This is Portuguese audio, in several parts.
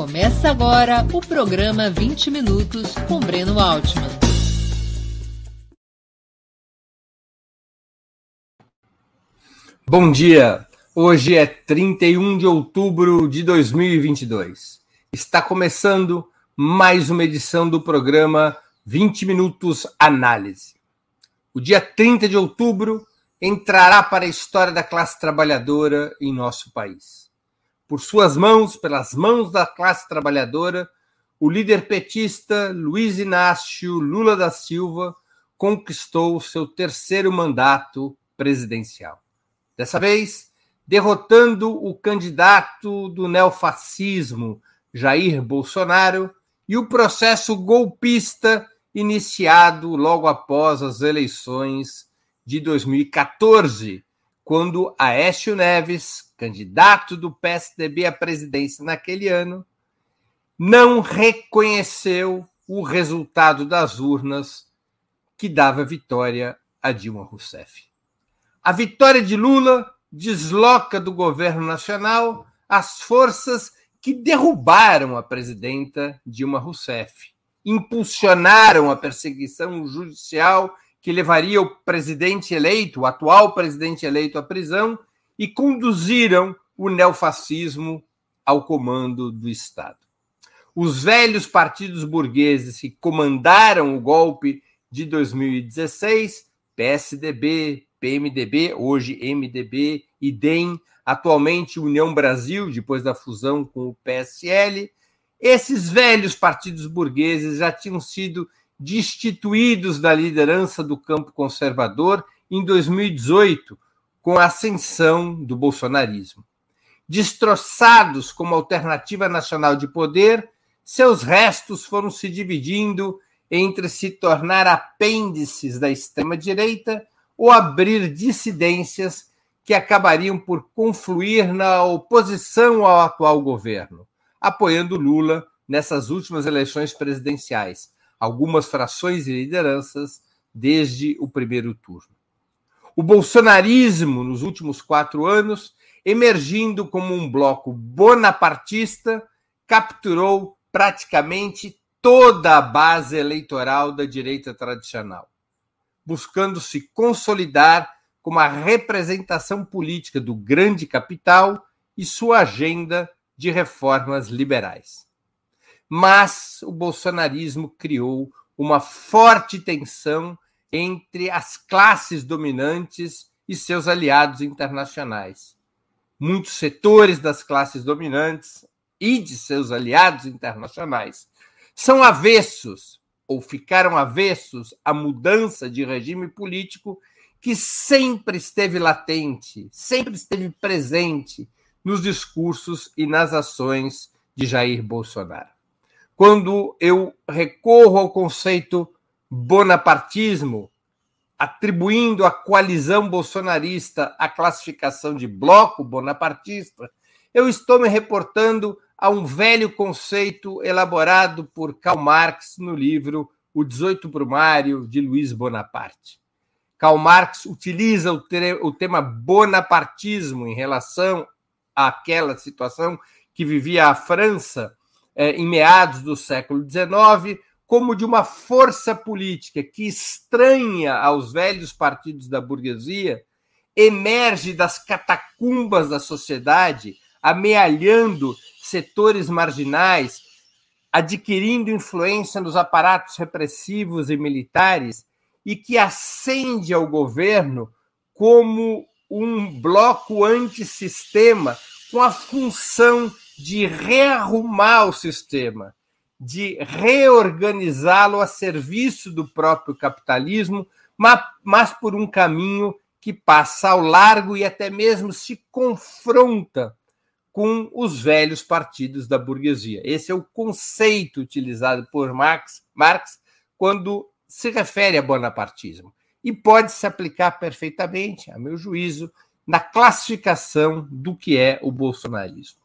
Começa agora o programa 20 Minutos com Breno Altman. Bom dia! Hoje é 31 de outubro de 2022. Está começando mais uma edição do programa 20 Minutos Análise. O dia 30 de outubro entrará para a história da classe trabalhadora em nosso país por suas mãos, pelas mãos da classe trabalhadora, o líder petista Luiz Inácio Lula da Silva conquistou seu terceiro mandato presidencial. Dessa vez, derrotando o candidato do neofascismo Jair Bolsonaro e o processo golpista iniciado logo após as eleições de 2014, quando Aécio Neves, candidato do PSDB à presidência naquele ano, não reconheceu o resultado das urnas que dava vitória a Dilma Rousseff. A vitória de Lula desloca do governo nacional as forças que derrubaram a presidenta Dilma Rousseff, impulsionaram a perseguição judicial que levaria o presidente eleito, o atual presidente eleito, à prisão e conduziram o neofascismo ao comando do Estado. Os velhos partidos burgueses que comandaram o golpe de 2016, PSDB, PMDB, hoje MDB e DEM, atualmente União Brasil, depois da fusão com o PSL, esses velhos partidos burgueses já tinham sido destituídos da liderança do campo conservador em 2018, com a ascensão do bolsonarismo. Destroçados como alternativa nacional de poder, seus restos foram se dividindo entre se tornar apêndices da extrema-direita ou abrir dissidências que acabariam por confluir na oposição ao atual governo, apoiando Lula nessas últimas eleições presidenciais, algumas frações e lideranças desde o primeiro turno. O bolsonarismo, nos últimos quatro anos, emergindo como um bloco bonapartista, capturou praticamente toda a base eleitoral da direita tradicional, buscando se consolidar como a representação política do grande capital e sua agenda de reformas liberais. Mas o bolsonarismo criou uma forte tensão entre as classes dominantes e seus aliados internacionais. Muitos setores das classes dominantes e de seus aliados internacionais são avessos ou ficaram avessos à mudança de regime político que sempre esteve latente, sempre esteve presente nos discursos e nas ações de Jair Bolsonaro quando eu recorro ao conceito bonapartismo, atribuindo à coalizão bolsonarista a classificação de bloco bonapartista, eu estou me reportando a um velho conceito elaborado por Karl Marx no livro O 18 Brumário de Luiz Bonaparte. Karl Marx utiliza o, tema bonapartismo em relação àquela situação que vivia a França é, em meados do século XIX, como de uma força política que estranha aos velhos partidos da burguesia, emerge das catacumbas da sociedade, amealhando setores marginais, adquirindo influência nos aparatos repressivos e militares, e que ascende ao governo como um bloco antissistema com a função de rearrumar o sistema, de reorganizá-lo a serviço do próprio capitalismo, mas, por um caminho que passa ao largo e até mesmo se confronta com os velhos partidos da burguesia. Esse é o conceito utilizado por Marx, Marx quando se refere a bonapartismo. E pode se aplicar perfeitamente, a meu juízo, na classificação do que é o bolsonarismo.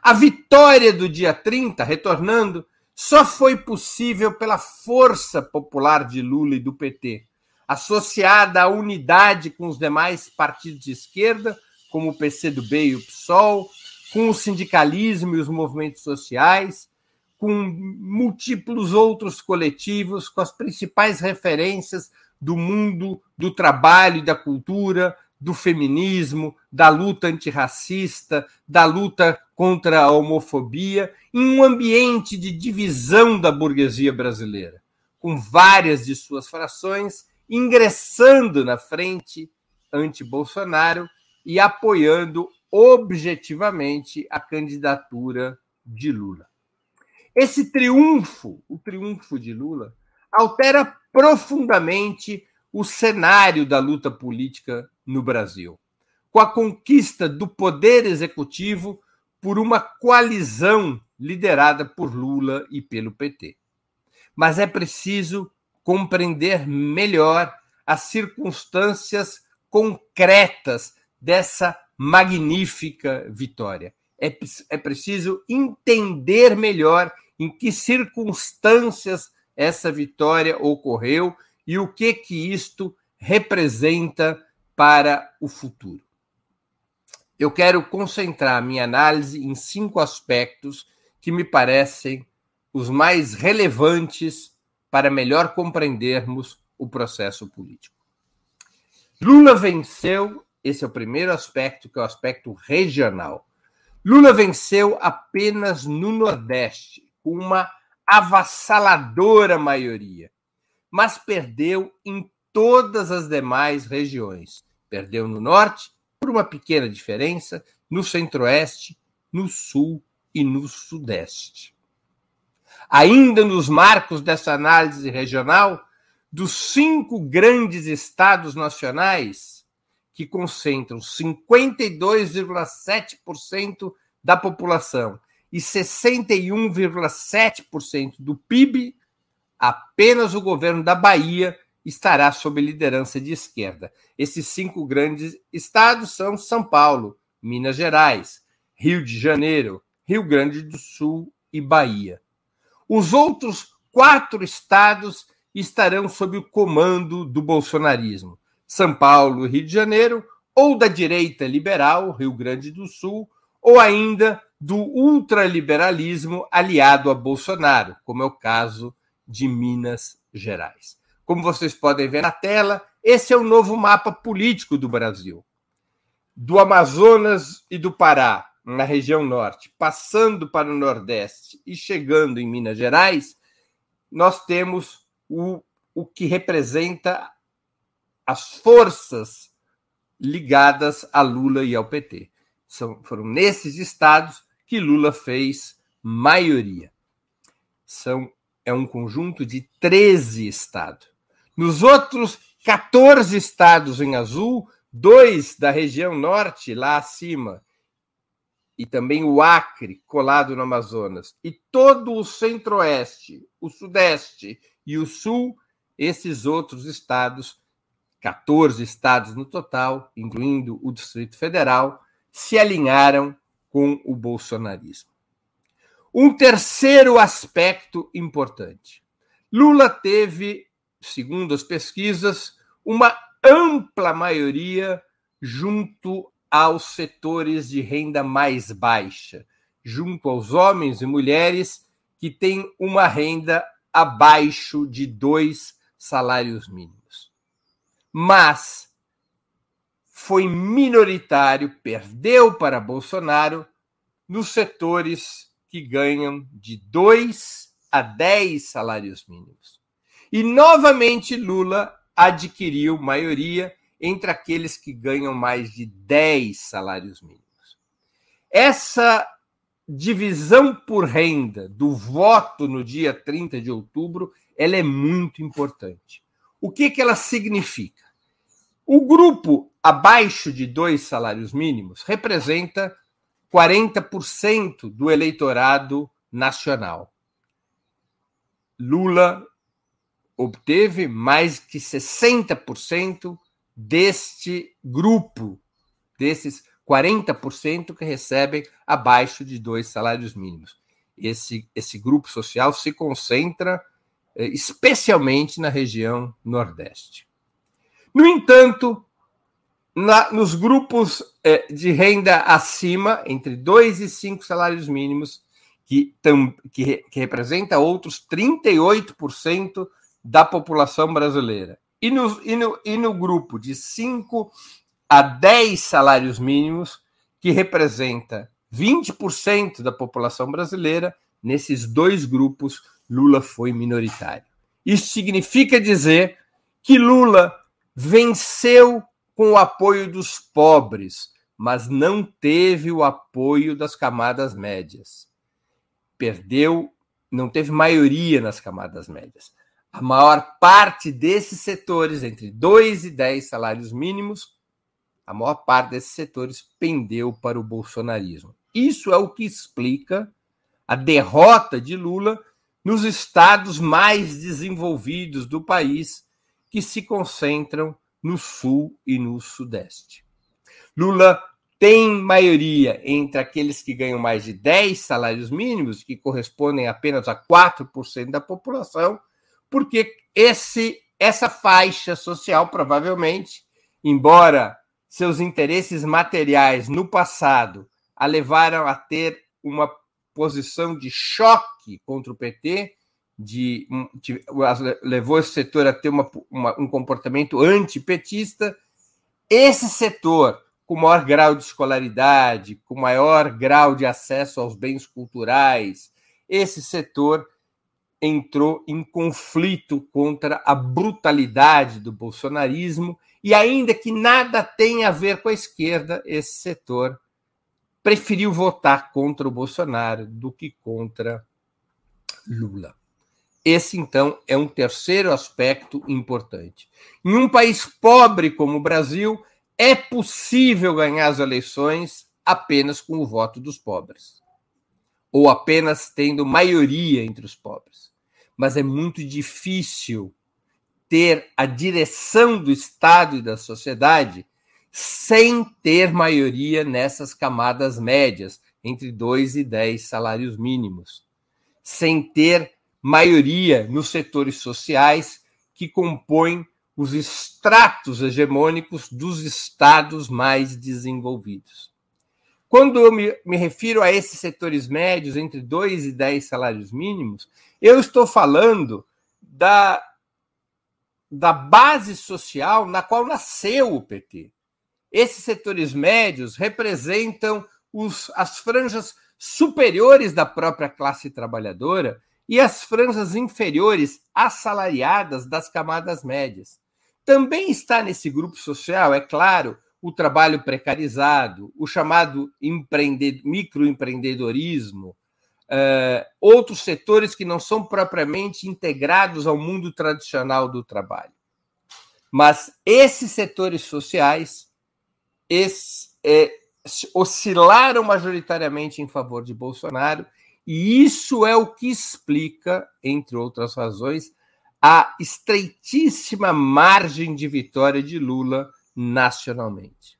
A vitória do dia 30, retornando, só foi possível pela força popular de Lula e do PT, associada à unidade com os demais partidos de esquerda, como o PCdoB e o PSOL, com o sindicalismo e os movimentos sociais, com múltiplos outros coletivos, com as principais referências do mundo do trabalho e da cultura, do feminismo, da luta antirracista, da luta contra a homofobia, em um ambiente de divisão da burguesia brasileira, com várias de suas frações ingressando na frente anti-Bolsonaro e apoiando objetivamente a candidatura de Lula. Esse triunfo, o triunfo de Lula, altera profundamente o cenário da luta política no Brasil, com a conquista do poder executivo por uma coalizão liderada por Lula e pelo PT. Mas é preciso compreender melhor as circunstâncias concretas dessa magnífica vitória. É, é preciso entender melhor em que circunstâncias essa vitória ocorreu e o que que isto representa para o futuro. Eu quero concentrar minha análise em cinco aspectos que me parecem os mais relevantes para melhor compreendermos o processo político. Lula venceu, esse é o primeiro aspecto, que é o aspecto regional. Lula venceu apenas no Nordeste, com uma avassaladora maioria, mas perdeu em todas as demais regiões. Perdeu no Norte, por uma pequena diferença, no Centro-Oeste, no Sul e no Sudeste. Ainda nos marcos dessa análise regional, dos cinco grandes estados nacionais, que concentram 52,7% da população e 61,7% do PIB, apenas o governo da Bahia estará sob liderança de esquerda. Esses cinco grandes estados são São Paulo, Minas Gerais, Rio de Janeiro, Rio Grande do Sul e Bahia. Os outros quatro estados estarão sob o comando do bolsonarismo: São Paulo Rio de Janeiro, ou da direita liberal, Rio Grande do Sul, ou ainda do ultraliberalismo aliado a Bolsonaro, como é o caso de Minas Gerais. Como vocês podem ver na tela, esse é o novo mapa político do Brasil. Do Amazonas e do Pará, na região norte, passando para o Nordeste e chegando em Minas Gerais, nós temos o, o que representa as forças ligadas a Lula e ao PT. São, foram nesses estados que Lula fez maioria. São, é um conjunto de 13 estados. Nos outros 14 estados em azul, dois da região norte, lá acima, e também o Acre, colado no Amazonas, e todo o centro-oeste, o sudeste e o sul, esses outros estados, 14 estados no total, incluindo o Distrito Federal, se alinharam com o bolsonarismo. Um terceiro aspecto importante. Lula teve, segundo as pesquisas, uma ampla maioria junto aos setores de renda mais baixa, junto aos homens e mulheres que têm uma renda abaixo de dois salários mínimos. Mas foi minoritário, perdeu para Bolsonaro nos setores que ganham de 2 a 10 salários mínimos. E novamente Lula adquiriu maioria entre aqueles que ganham mais de 10 salários mínimos. Essa divisão por renda do voto no dia 30 de outubro, ela é muito importante. O que, que ela significa? O grupo abaixo de dois salários mínimos representa 40% do eleitorado nacional. Lula obteve mais que 60% deste grupo, desses 40% que recebem abaixo de dois salários mínimos. Esse, esse grupo social se concentra eh, especialmente na região Nordeste. No entanto, Na, nos grupos é, de renda acima, entre 2 e 5 salários mínimos, que, tam, que, que representa outros 38% da população brasileira. E no, e, no, e no grupo de 5 a 10 salários mínimos, que representa 20% da população brasileira, nesses dois grupos, Lula foi minoritário. Isso significa dizer que Lula venceu com o apoio dos pobres, mas não teve o apoio das camadas médias. Perdeu, não teve maioria nas camadas médias. A maior parte desses setores, entre 2 e 10 salários mínimos, a maior parte desses setores pendeu para o bolsonarismo. Isso é o que explica a derrota de Lula nos estados mais desenvolvidos do país, que se concentram no sul e no sudeste. Lula tem maioria entre aqueles que ganham mais de 10 salários mínimos, que correspondem apenas a 4% da população, porque esse essa faixa social provavelmente, embora seus interesses materiais no passado a levaram a ter uma posição de choque contra o PT, de, de levou esse setor a ter uma, uma, um comportamento antipetista. Esse setor, com maior grau de escolaridade, com maior grau de acesso aos bens culturais, esse setor entrou em conflito contra a brutalidade do bolsonarismo e ainda que nada tenha a ver com a esquerda, esse setor preferiu votar contra o Bolsonaro do que contra Lula. Esse, então, é um terceiro aspecto importante. Em um país pobre como o Brasil, é possível ganhar as eleições apenas com o voto dos pobres, ou apenas tendo maioria entre os pobres. Mas é muito difícil ter a direção do Estado e da sociedade sem ter maioria nessas camadas médias, entre 2 e 10 salários mínimos, sem ter maioria nos setores sociais que compõem os estratos hegemônicos dos estados mais desenvolvidos. Quando eu me, me refiro a esses setores médios, entre 2 e 10 salários mínimos, eu estou falando da da base social na qual nasceu o PT. Esses setores médios representam os, as franjas superiores da própria classe trabalhadora e as franjas inferiores assalariadas das camadas médias. Também está nesse grupo social, é claro, o trabalho precarizado, o chamado microempreendedorismo, uh, outros setores que não são propriamente integrados ao mundo tradicional do trabalho. Mas esses setores sociais esses, é, oscilaram majoritariamente em favor de Bolsonaro, e isso é o que explica, entre outras razões, a estreitíssima margem de vitória de Lula nacionalmente.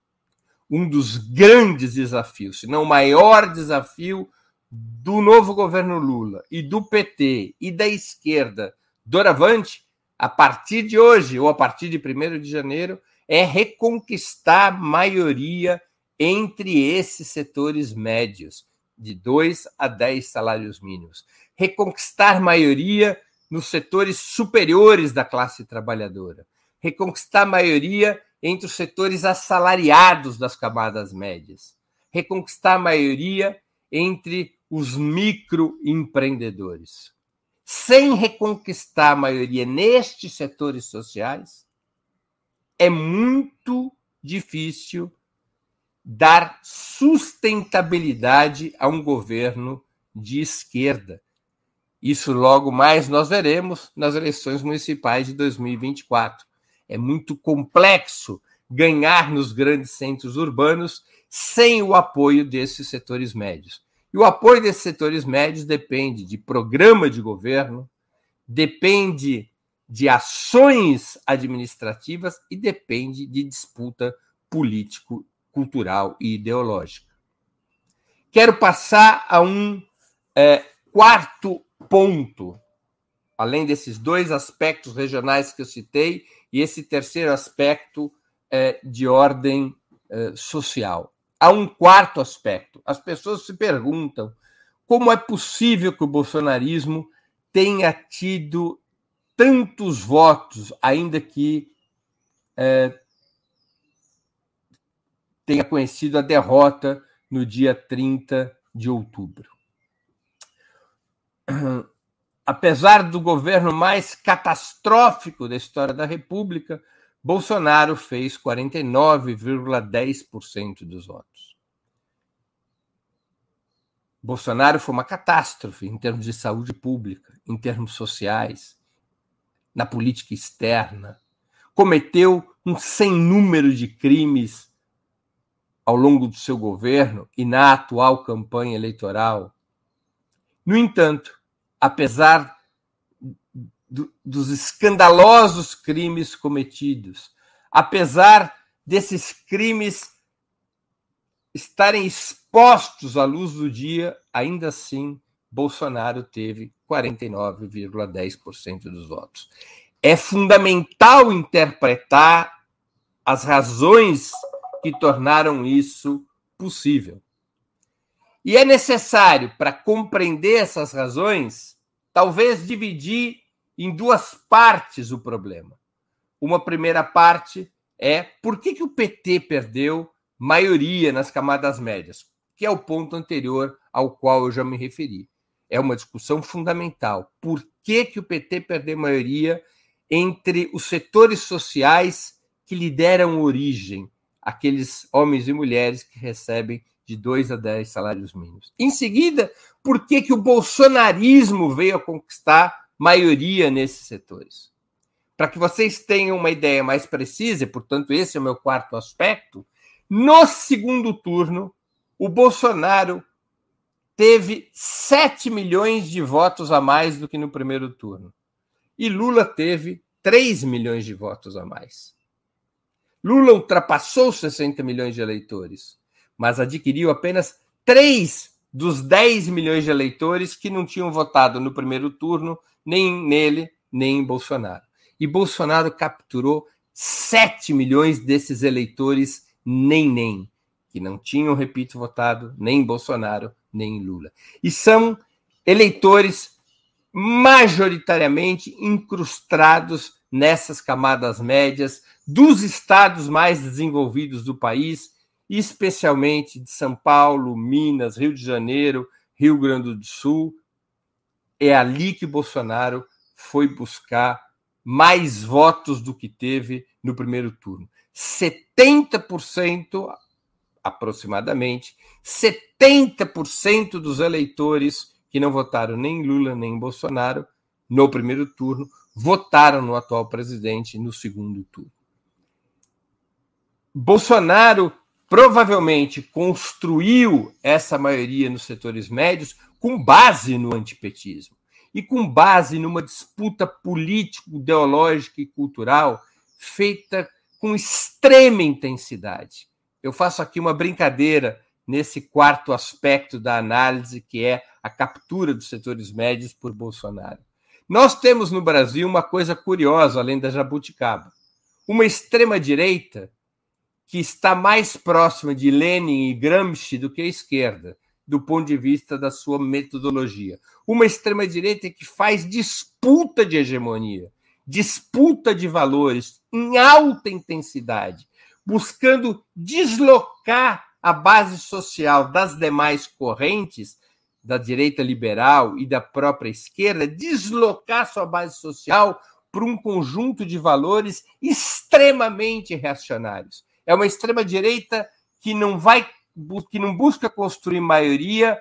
Um dos grandes desafios, se não o maior desafio do novo governo Lula e do PT e da esquerda doravante, a partir de hoje ou a partir de 1 de janeiro, é reconquistar maioria entre esses setores médios, de 2 a 10 salários mínimos. Reconquistar maioria nos setores superiores da classe trabalhadora. Reconquistar maioria entre os setores assalariados das camadas médias. Reconquistar maioria entre os microempreendedores. Sem reconquistar a maioria nestes setores sociais, é muito difícil dar sustentabilidade a um governo de esquerda. Isso logo mais nós veremos nas eleições municipais de 2024. É muito complexo ganhar nos grandes centros urbanos sem o apoio desses setores médios. E o apoio desses setores médios depende de programa de governo, depende de ações administrativas e depende de disputa político, cultural e ideológica. Quero passar a um é, quarto ponto, além desses dois aspectos regionais que eu citei, e esse terceiro aspecto é, de ordem é, social. Há um quarto aspecto. As pessoas se perguntam como é possível que o bolsonarismo tenha tido tantos votos, ainda que é, tenha conhecido a derrota no dia 30 de outubro. Apesar do governo mais catastrófico da história da República, Bolsonaro fez 49,10% dos votos. Bolsonaro foi uma catástrofe em termos de saúde pública, em termos sociais, na política externa. Cometeu um sem número de crimes ao longo do seu governo e na atual campanha eleitoral. No entanto, apesar do, dos escandalosos crimes cometidos, apesar desses crimes estarem expostos à luz do dia, ainda assim Bolsonaro teve 49,10% dos votos. É fundamental interpretar as razões que tornaram isso possível. E é necessário, para compreender essas razões, talvez dividir em duas partes o problema. Uma primeira parte é por que, que o PT perdeu maioria nas camadas médias, que é o ponto anterior ao qual eu já me referi. É uma discussão fundamental. Por que, que o PT perdeu maioria entre os setores sociais que lhe deram origem, aqueles homens e mulheres que recebem de 2 a 10 salários mínimos. Em seguida, por que, que o bolsonarismo veio a conquistar maioria nesses setores. Para que vocês tenham uma ideia mais precisa, e portanto esse é o meu quarto aspecto, no segundo turno, o Bolsonaro teve 7 milhões de votos a mais do que no primeiro turno. E Lula teve 3 milhões de votos a mais. Lula ultrapassou 60 milhões de eleitores, mas adquiriu apenas 3 dos 10 milhões de eleitores que não tinham votado no primeiro turno nem nele, nem em Bolsonaro. E Bolsonaro capturou 7 milhões desses eleitores nem nem, que não tinham, repito, votado nem em Bolsonaro, nem em Lula. E são eleitores majoritariamente incrustados nessas camadas médias dos estados mais desenvolvidos do país, especialmente de São Paulo, Minas, Rio de Janeiro, Rio Grande do Sul, é ali que Bolsonaro foi buscar mais votos do que teve no primeiro turno. 70% aproximadamente, 70% dos eleitores que não votaram nem em Lula nem em Bolsonaro no primeiro turno votaram no atual presidente no segundo turno. Bolsonaro provavelmente construiu essa maioria nos setores médios com base no antipetismo e com base numa disputa político, ideológica e cultural feita com extrema intensidade. Eu faço aqui uma brincadeira nesse quarto aspecto da análise, que é a captura dos setores médios por Bolsonaro. Nós temos no Brasil uma coisa curiosa, além da jabuticaba. Uma extrema-direita que está mais próxima de Lenin e Gramsci do que a esquerda do ponto de vista da sua metodologia. Uma extrema-direita que faz disputa de hegemonia, disputa de valores em alta intensidade, buscando deslocar a base social das demais correntes, da direita liberal e da própria esquerda, deslocar sua base social para um conjunto de valores extremamente reacionários. É uma extrema-direita que não vai que não busca construir maioria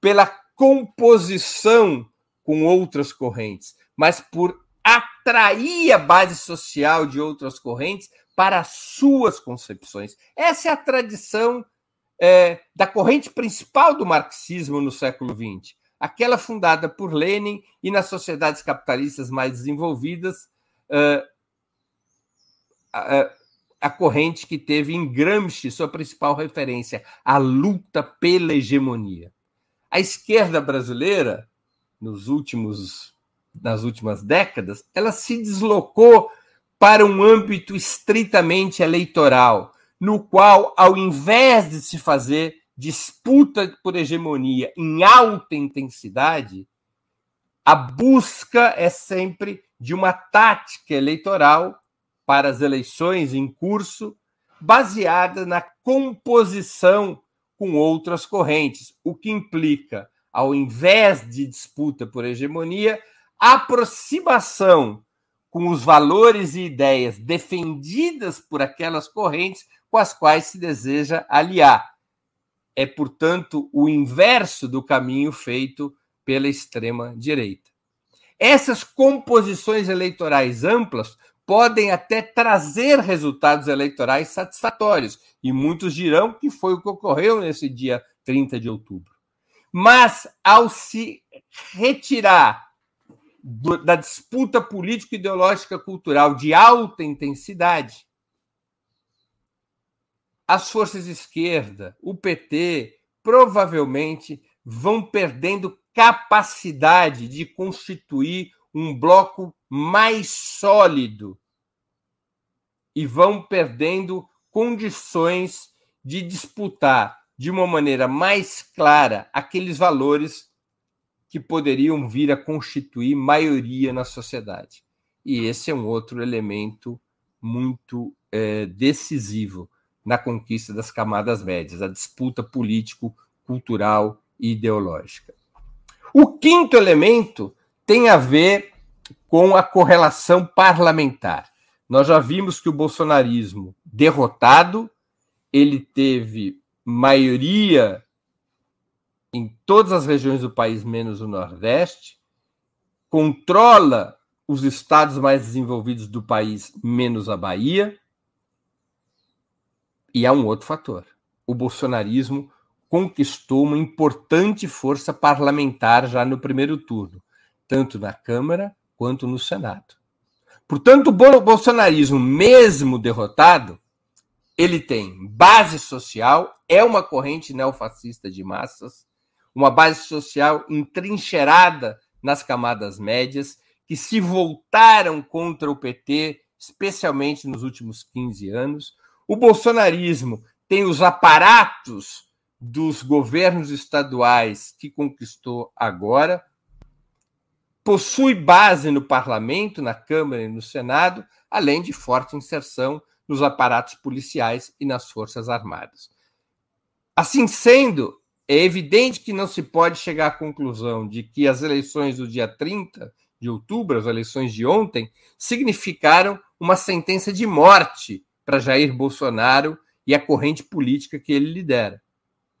pela composição com outras correntes, mas por atrair a base social de outras correntes para suas concepções. Essa é a tradição é, da corrente principal do marxismo no século XX, aquela fundada por Lenin e nas sociedades capitalistas mais desenvolvidas. A corrente que teve em Gramsci sua principal referência, a luta pela hegemonia. A esquerda brasileira, nos últimos, nas últimas décadas, ela se deslocou para um âmbito estritamente eleitoral, no qual, ao invés de se fazer disputa por hegemonia em alta intensidade, a busca é sempre de uma tática eleitoral para as eleições em curso, baseada na composição com outras correntes, o que implica, ao invés de disputa por hegemonia, aproximação com os valores e ideias defendidas por aquelas correntes com as quais se deseja aliar. É, portanto, o inverso do caminho feito pela extrema-direita. Essas composições eleitorais amplas podem até trazer resultados eleitorais satisfatórios, e muitos dirão que foi o que ocorreu nesse dia 30 de outubro. Mas, ao se retirar do, da disputa político-ideológica cultural de alta intensidade, as forças de esquerda, o PT, provavelmente vão perdendo capacidade de constituir um bloco mais sólido e vão perdendo condições de disputar de uma maneira mais clara aqueles valores que poderiam vir a constituir maioria na sociedade. E esse é um outro elemento muito é, decisivo na conquista das camadas médias, a disputa político, cultural e ideológica. O quinto elemento tem a ver com a correlação parlamentar. Nós já vimos que o bolsonarismo derrotado, ele teve maioria em todas as regiões do país, menos o Nordeste, controla os estados mais desenvolvidos do país, menos a Bahia. E há um outro fator: o bolsonarismo conquistou uma importante força parlamentar já no primeiro turno, tanto na Câmara quanto no Senado. Portanto, o bolsonarismo, mesmo derrotado, ele tem base social, é uma corrente neofascista de massas, uma base social entrincheirada nas camadas médias, que se voltaram contra o PT, especialmente nos últimos 15 anos. O bolsonarismo tem os aparatos dos governos estaduais que conquistou agora, possui base no parlamento, na Câmara e no Senado, além de forte inserção nos aparatos policiais e nas Forças Armadas. Assim sendo, é evidente que não se pode chegar à conclusão de que as eleições do dia 30 de outubro, as eleições de ontem, significaram uma sentença de morte para Jair Bolsonaro e a corrente política que ele lidera.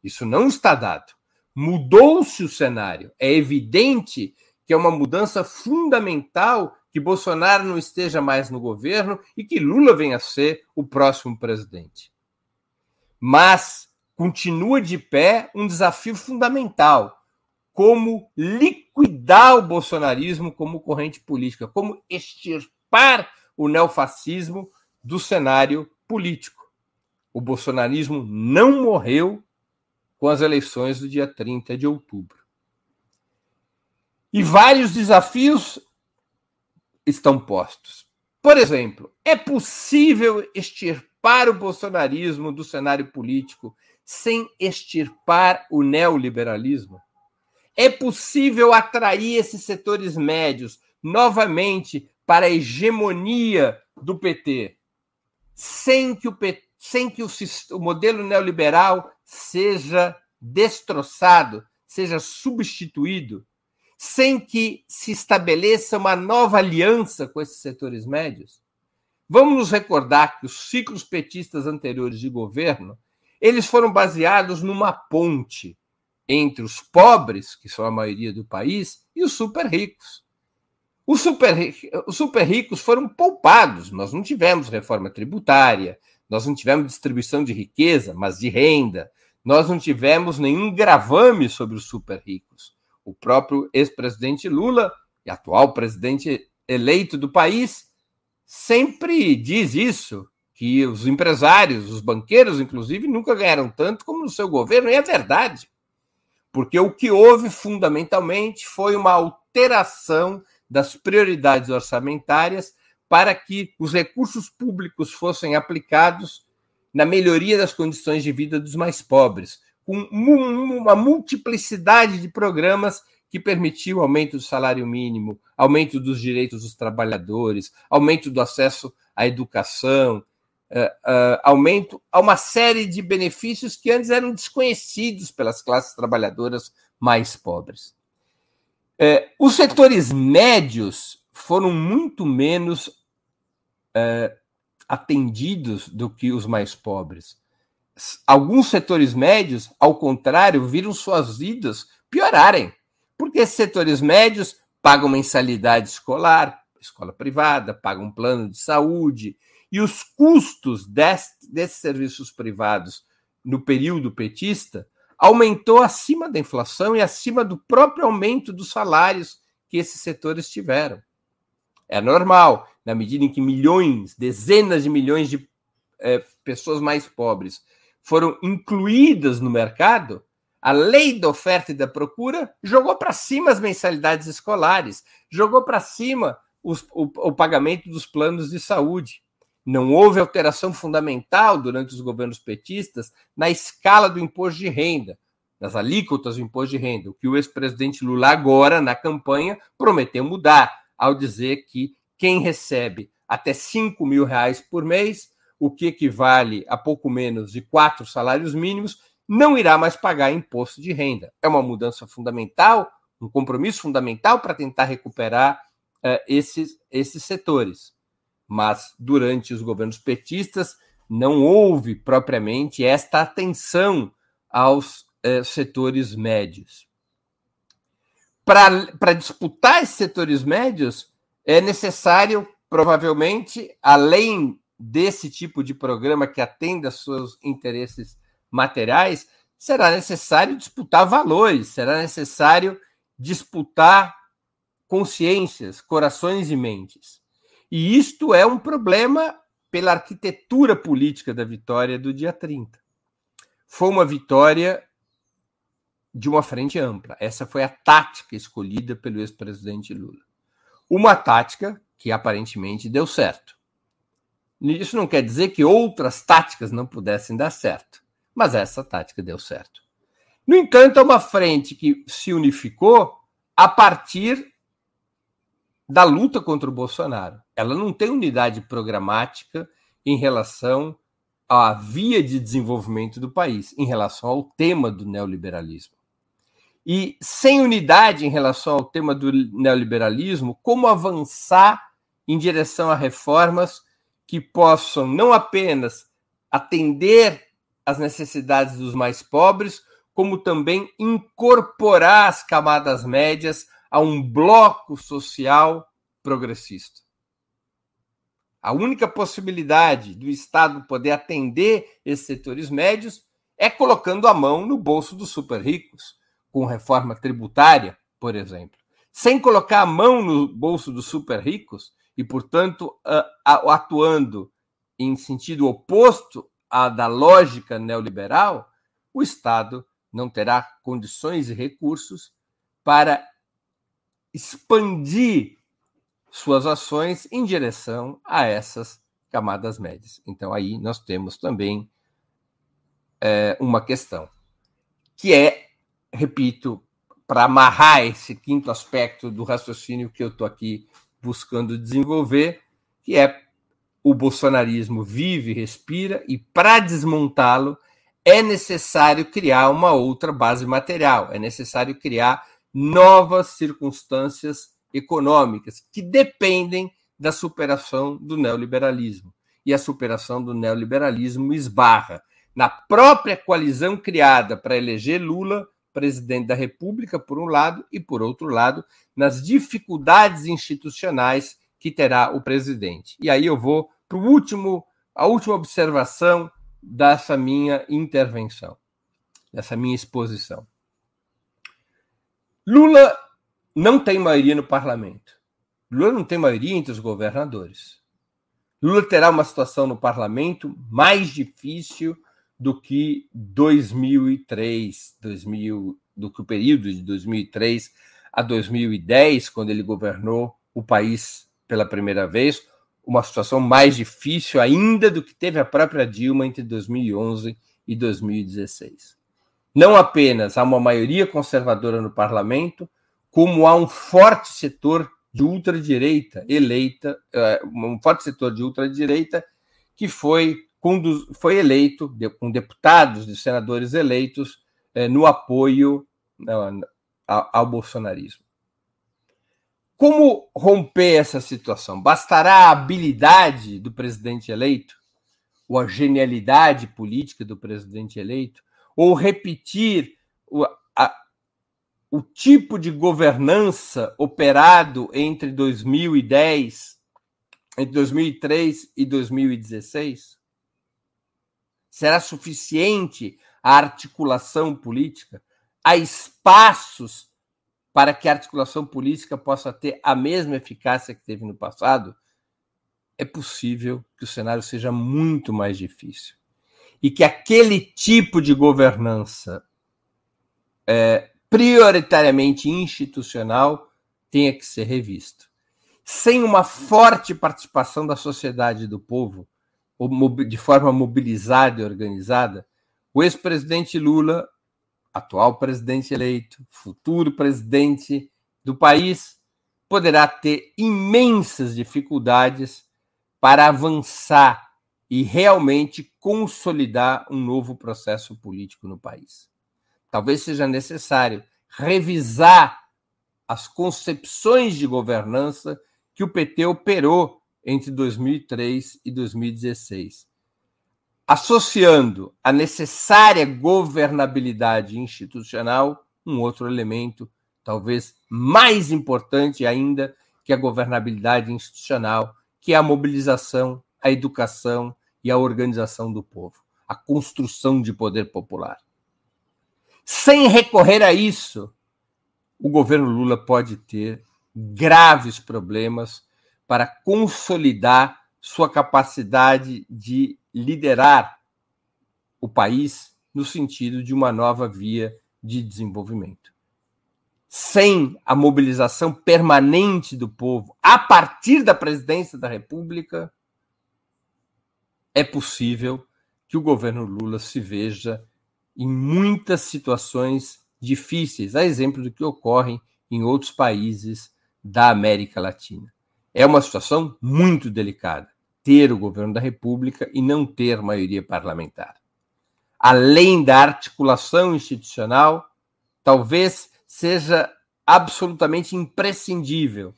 Isso não está dado. Mudou-se o cenário. É evidente que é uma mudança fundamental que Bolsonaro não esteja mais no governo e que Lula venha a ser o próximo presidente. Mas continua de pé um desafio fundamental: como liquidar o bolsonarismo como corrente política, como extirpar o neofascismo do cenário político. O bolsonarismo não morreu com as eleições do dia 30 de outubro. E vários desafios estão postos. Por exemplo, é possível extirpar o bolsonarismo do cenário político sem extirpar o neoliberalismo? É possível atrair esses setores médios novamente para a hegemonia do PT, sem que o, PT, sem que o, o modelo neoliberal seja destroçado, seja substituído, sem que se estabeleça uma nova aliança com esses setores médios? Vamos nos recordar que os ciclos petistas anteriores de governo eles foram baseados numa ponte entre os pobres, que são a maioria do país, e os super ricos. Os super, os super ricos foram poupados, nós não tivemos reforma tributária, nós não tivemos distribuição de riqueza, mas de renda, nós não tivemos nenhum gravame sobre os super ricos. O próprio ex-presidente Lula, e atual presidente eleito do país, sempre diz isso, que os empresários, os banqueiros, inclusive, nunca ganharam tanto como no seu governo, e é verdade. Porque o que houve fundamentalmente foi uma alteração das prioridades orçamentárias para que os recursos públicos fossem aplicados na melhoria das condições de vida dos mais pobres, com uma multiplicidade de programas que permitiu aumento do salário mínimo, aumento dos direitos dos trabalhadores, aumento do acesso à educação, uh, uh, aumento a uma série de benefícios que antes eram desconhecidos pelas classes trabalhadoras mais pobres. Uh, os setores médios foram muito menos atendidos do que os mais pobres. Alguns setores médios, ao contrário, viram suas vidas piorarem, porque esses setores médios pagam mensalidade escolar, escola privada, pagam plano de saúde, e os custos desse, desses serviços privados no período petista aumentou acima da inflação e acima do próprio aumento dos salários que esses setores tiveram. É normal, na medida em que milhões, dezenas de milhões de é, pessoas mais pobres foram incluídas no mercado, a lei da oferta e da procura jogou para cima as mensalidades escolares, jogou para cima os, o, o pagamento dos planos de saúde. Não houve alteração fundamental durante os governos petistas na escala do imposto de renda, nas alíquotas do imposto de renda, o que o ex-presidente Lula agora, na campanha, prometeu mudar, ao dizer que quem recebe até 5 mil reais por mês, o que equivale a pouco menos de quatro salários mínimos, não irá mais pagar imposto de renda. É uma mudança fundamental, um compromisso fundamental para tentar recuperar uh, esses, esses setores mas durante os governos petistas não houve propriamente esta atenção aos eh, setores médios. Para disputar esses setores médios, é necessário, provavelmente, além desse tipo de programa que atenda seus interesses materiais, será necessário disputar valores, será necessário disputar consciências, corações e mentes. E isto é um problema pela arquitetura política da vitória do dia 30. Foi uma vitória de uma frente ampla. Essa foi a tática escolhida pelo ex-presidente Lula. Uma tática que aparentemente deu certo. Isso não quer dizer que outras táticas não pudessem dar certo, mas essa tática deu certo. No entanto, é uma frente que se unificou a partir da luta contra o Bolsonaro. Ela não tem unidade programática em relação à via de desenvolvimento do país, em relação ao tema do neoliberalismo. E sem unidade em relação ao tema do neoliberalismo, como avançar em direção a reformas que possam não apenas atender às necessidades dos mais pobres, como também incorporar as camadas médias a um bloco social progressista. A única possibilidade do Estado poder atender esses setores médios é colocando a mão no bolso dos super ricos, com reforma tributária, por exemplo. Sem colocar a mão no bolso dos super ricos e, portanto, atuando em sentido oposto à da lógica neoliberal, o Estado não terá condições e recursos para expandir suas ações em direção a essas camadas médias. Então, aí nós temos também é, uma questão, que é, repito, para amarrar esse quinto aspecto do raciocínio que eu estou aqui buscando desenvolver, que é o bolsonarismo vive, respira, e para desmontá-lo é necessário criar uma outra base material, é necessário criar novas circunstâncias econômicas que dependem da superação do neoliberalismo. E a superação do neoliberalismo esbarra na própria coalizão criada para eleger Lula presidente da República, por um lado, e, por outro lado, nas dificuldades institucionais que terá o presidente. E aí eu vou para o último, a última observação dessa minha intervenção, dessa minha exposição. Lula não tem maioria no parlamento. Lula não tem maioria entre os governadores. Lula terá uma situação no parlamento mais difícil do que 2003, 2000, do que o período de 2003 a 2010, quando ele governou o país pela primeira vez, uma situação mais difícil ainda do que teve a própria Dilma entre 2011 e 2016. Não apenas há uma maioria conservadora no parlamento, como há um forte setor de ultradireita eleita, é, um forte setor de ultradireita que foi, foi eleito com deputados e senadores eleitos é, no apoio ao bolsonarismo. Como romper essa situação? Bastará a habilidade do presidente eleito, ou a genialidade política do presidente eleito, ou repetir o, a, o tipo de governança operado entre 2010, entre 2003 e 2016? Será suficiente a articulação política? Há espaços para que a articulação política possa ter a mesma eficácia que teve no passado? É possível que o cenário seja muito mais difícil e que aquele tipo de governança é, prioritariamente institucional tenha que ser revisto. Sem uma forte participação da sociedade e do povo, de forma mobilizada e organizada, o ex-presidente Lula, atual presidente eleito, futuro presidente do país, poderá ter imensas dificuldades para avançar e realmente consolidar um novo processo político no país. Talvez seja necessário revisar as concepções de governança que o PT operou entre 2003 e 2016, associando a necessária governabilidade institucional um outro elemento, talvez mais importante ainda que a governabilidade institucional, que é a mobilização, a educação e a organização do povo, a construção de poder popular. Sem recorrer a isso, o governo Lula pode ter graves problemas para consolidar sua capacidade de liderar o país no sentido de uma nova via de desenvolvimento. Sem a mobilização permanente do povo a partir da presidência da República, é possível que o governo Lula se veja em muitas situações difíceis, a exemplo do que ocorre em outros países da América Latina. É uma situação muito delicada ter o governo da República e não ter maioria parlamentar. Além da articulação institucional, talvez seja absolutamente imprescindível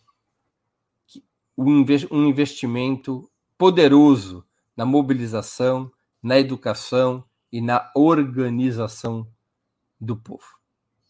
um investimento poderoso na mobilização, na educação e na organização do povo.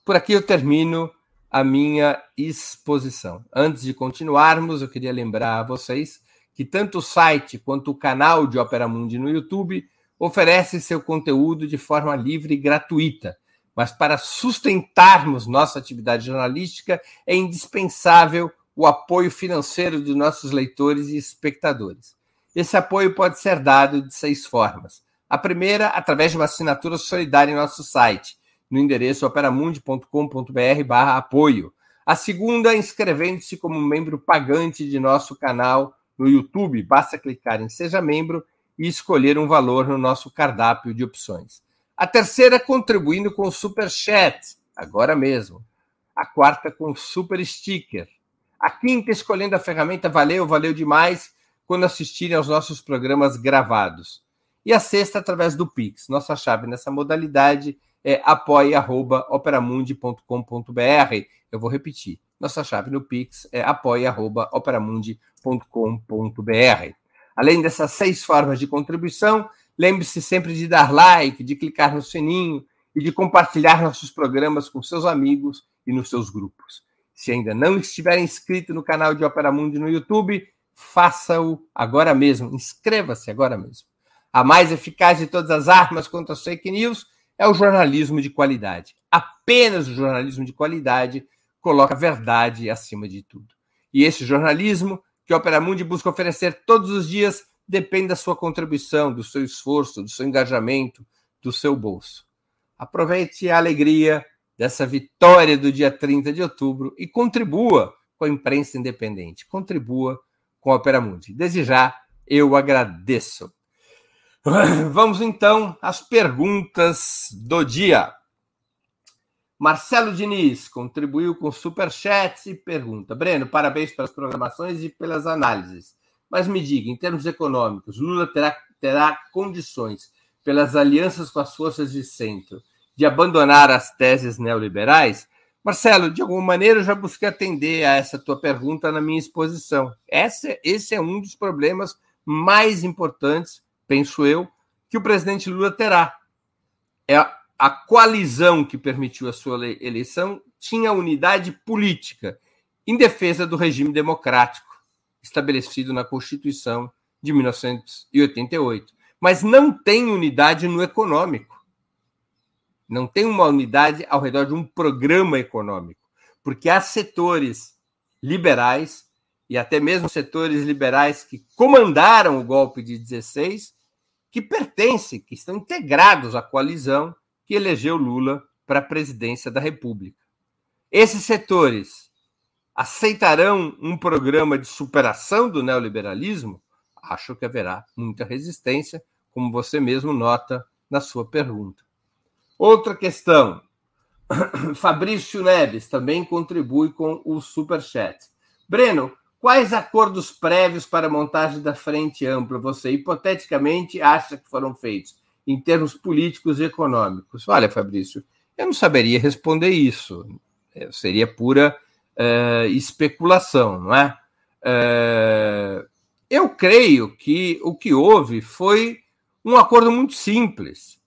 Por aqui eu termino a minha exposição. Antes de continuarmos, eu queria lembrar a vocês que tanto o site quanto o canal de Opera Mundi no YouTube oferecem seu conteúdo de forma livre e gratuita. Mas para sustentarmos nossa atividade jornalística é indispensável o apoio financeiro dos nossos leitores e espectadores. Esse apoio pode ser dado de seis formas. A primeira, através de uma assinatura solidária em nosso site, no endereço operamundi.com.br barra apoio. A segunda, inscrevendo-se como membro pagante de nosso canal no YouTube. Basta clicar em Seja Membro e escolher um valor no nosso cardápio de opções. A terceira, contribuindo com o Super Chat, agora mesmo. A quarta, com o Super Sticker. A quinta, escolhendo a ferramenta Valeu, valeu demais, quando assistirem aos nossos programas gravados e a sexta através do Pix. Nossa chave nessa modalidade é apoia.operamundi.com.br. Eu vou repetir. Nossa chave no Pix é apoia.operamundi.com.br. Além dessas seis formas de contribuição, lembre-se sempre de dar like, de clicar no sininho e de compartilhar nossos programas com seus amigos e nos seus grupos. Se ainda não estiver inscrito no canal de Opera Mundi no YouTube, faça-o agora mesmo. Inscreva-se agora mesmo. A mais eficaz de todas as armas contra as fake news é o jornalismo de qualidade. Apenas o jornalismo de qualidade coloca a verdade acima de tudo. E esse jornalismo que a Opera Mundi busca oferecer todos os dias depende da sua contribuição, do seu esforço, do seu engajamento, do seu bolso. Aproveite a alegria dessa vitória do dia 30 de outubro e contribua com a imprensa independente. Contribua com a Opera Mundi. Desde já, eu agradeço. Vamos então às perguntas do dia. Marcelo Diniz contribuiu com superchats e pergunta: Breno, parabéns pelas programações e pelas análises. Mas me diga, em termos econômicos, Lula terá, terá condições, pelas alianças com as forças de centro, de abandonar as teses neoliberais? Marcelo, de alguma maneira eu já busquei atender a essa tua pergunta na minha exposição. Esse é um dos problemas mais importantes, penso eu, que o presidente Lula terá. É a coalizão que permitiu a sua eleição tinha unidade política em defesa do regime democrático estabelecido na Constituição de 1988, mas não tem unidade no econômico. Não tem uma unidade ao redor de um programa econômico, porque há setores liberais e até mesmo setores liberais que comandaram o golpe de 16 que pertencem, que estão integrados à coalizão que elegeu Lula para a presidência da República. Esses setores aceitarão um programa de superação do neoliberalismo? Acho que haverá muita resistência, como você mesmo nota na sua pergunta. Outra questão. Fabrício Neves também contribui com o superchat. Breno, quais acordos prévios para a montagem da frente ampla você hipoteticamente acha que foram feitos? em termos políticos e econômicos? Olha, Fabrício, eu não saberia responder isso. É, seria pura é, especulação, não é? é? Eu creio que o que houve foi um acordo muito simples.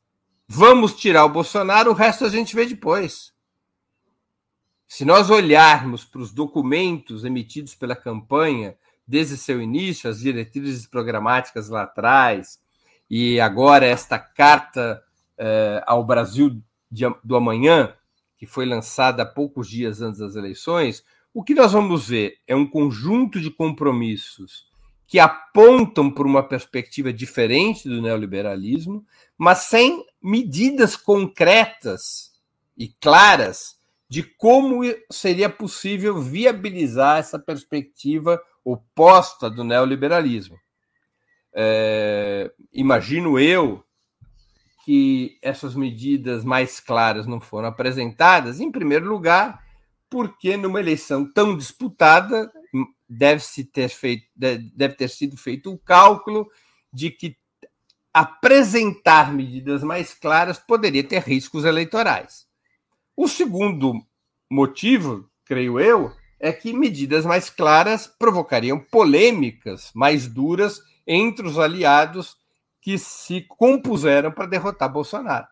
Vamos tirar o Bolsonaro, o resto a gente vê depois. Se nós olharmos para os documentos emitidos pela campanha desde seu início, as diretrizes programáticas lá atrás, e agora esta carta eh, ao Brasil de, do amanhã, que foi lançada poucos dias antes das eleições, o que nós vamos ver é um conjunto de compromissos que apontam para uma perspectiva diferente do neoliberalismo, mas sem medidas concretas e claras de como seria possível viabilizar essa perspectiva oposta do neoliberalismo. É, imagino eu que essas medidas mais claras não foram apresentadas, em primeiro lugar, porque numa eleição tão disputada deve-se ter feito, deve ter sido feito o cálculo de que apresentar medidas mais claras poderia ter riscos eleitorais. O segundo motivo, creio eu, é que medidas mais claras provocariam polêmicas mais duras entre os aliados que se compuseram para derrotar Bolsonaro.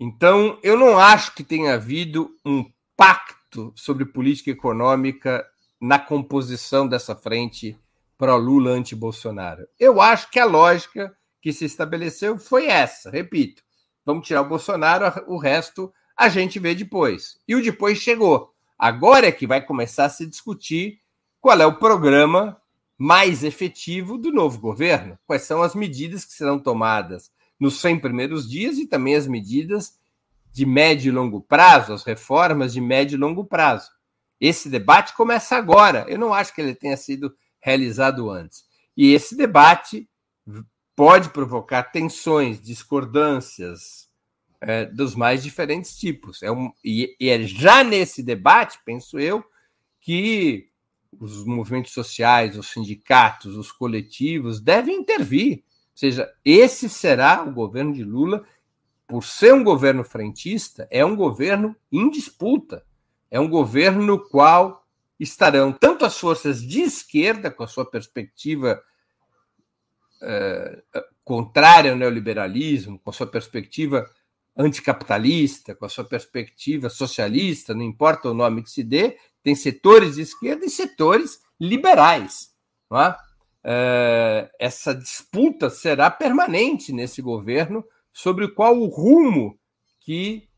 Então, eu não acho que tenha havido um pacto sobre política econômica na composição dessa frente pró-Lula anti-Bolsonaro. Eu acho que a lógica que se estabeleceu foi essa, repito. Vamos tirar o Bolsonaro, o resto a gente vê depois. E o depois chegou. Agora é que vai começar a se discutir qual é o programa mais efetivo do novo governo. Quais são as medidas que serão tomadas nos 100 primeiros dias e também as medidas de médio e longo prazo, as reformas de médio e longo prazo. Esse debate começa agora. Eu não acho que ele tenha sido realizado antes. E esse debate pode provocar tensões, discordâncias é, dos mais diferentes tipos. É um, e, e é já nesse debate, penso eu, que os movimentos sociais, os sindicatos, os coletivos devem intervir. Ou seja, esse será o governo de Lula, por ser um governo frentista, é um governo em disputa. É um governo no qual estarão tanto as forças de esquerda, com a sua perspectiva é, contrária ao neoliberalismo, com a sua perspectiva anticapitalista, com a sua perspectiva socialista, não importa o nome que se dê, tem setores de esquerda e setores liberais. É? É, essa disputa será permanente nesse governo sobre qual o rumo que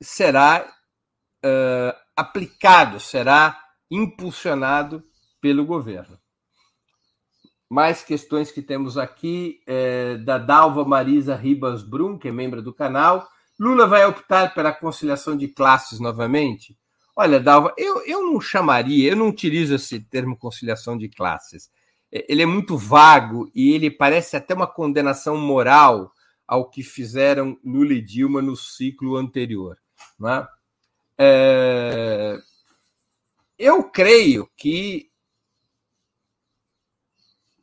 será é, aplicado, será impulsionado pelo governo. Mais questões que temos aqui é, da Dalva Marisa Ribas Brum, que é membro do canal. Lula vai optar pela conciliação de classes novamente? Olha, Dalva, eu, eu não chamaria, eu não utilizo esse termo conciliação de classes. Ele é muito vago e ele parece até uma condenação moral ao que fizeram Lula e Dilma no ciclo anterior. Não é? É... Eu creio que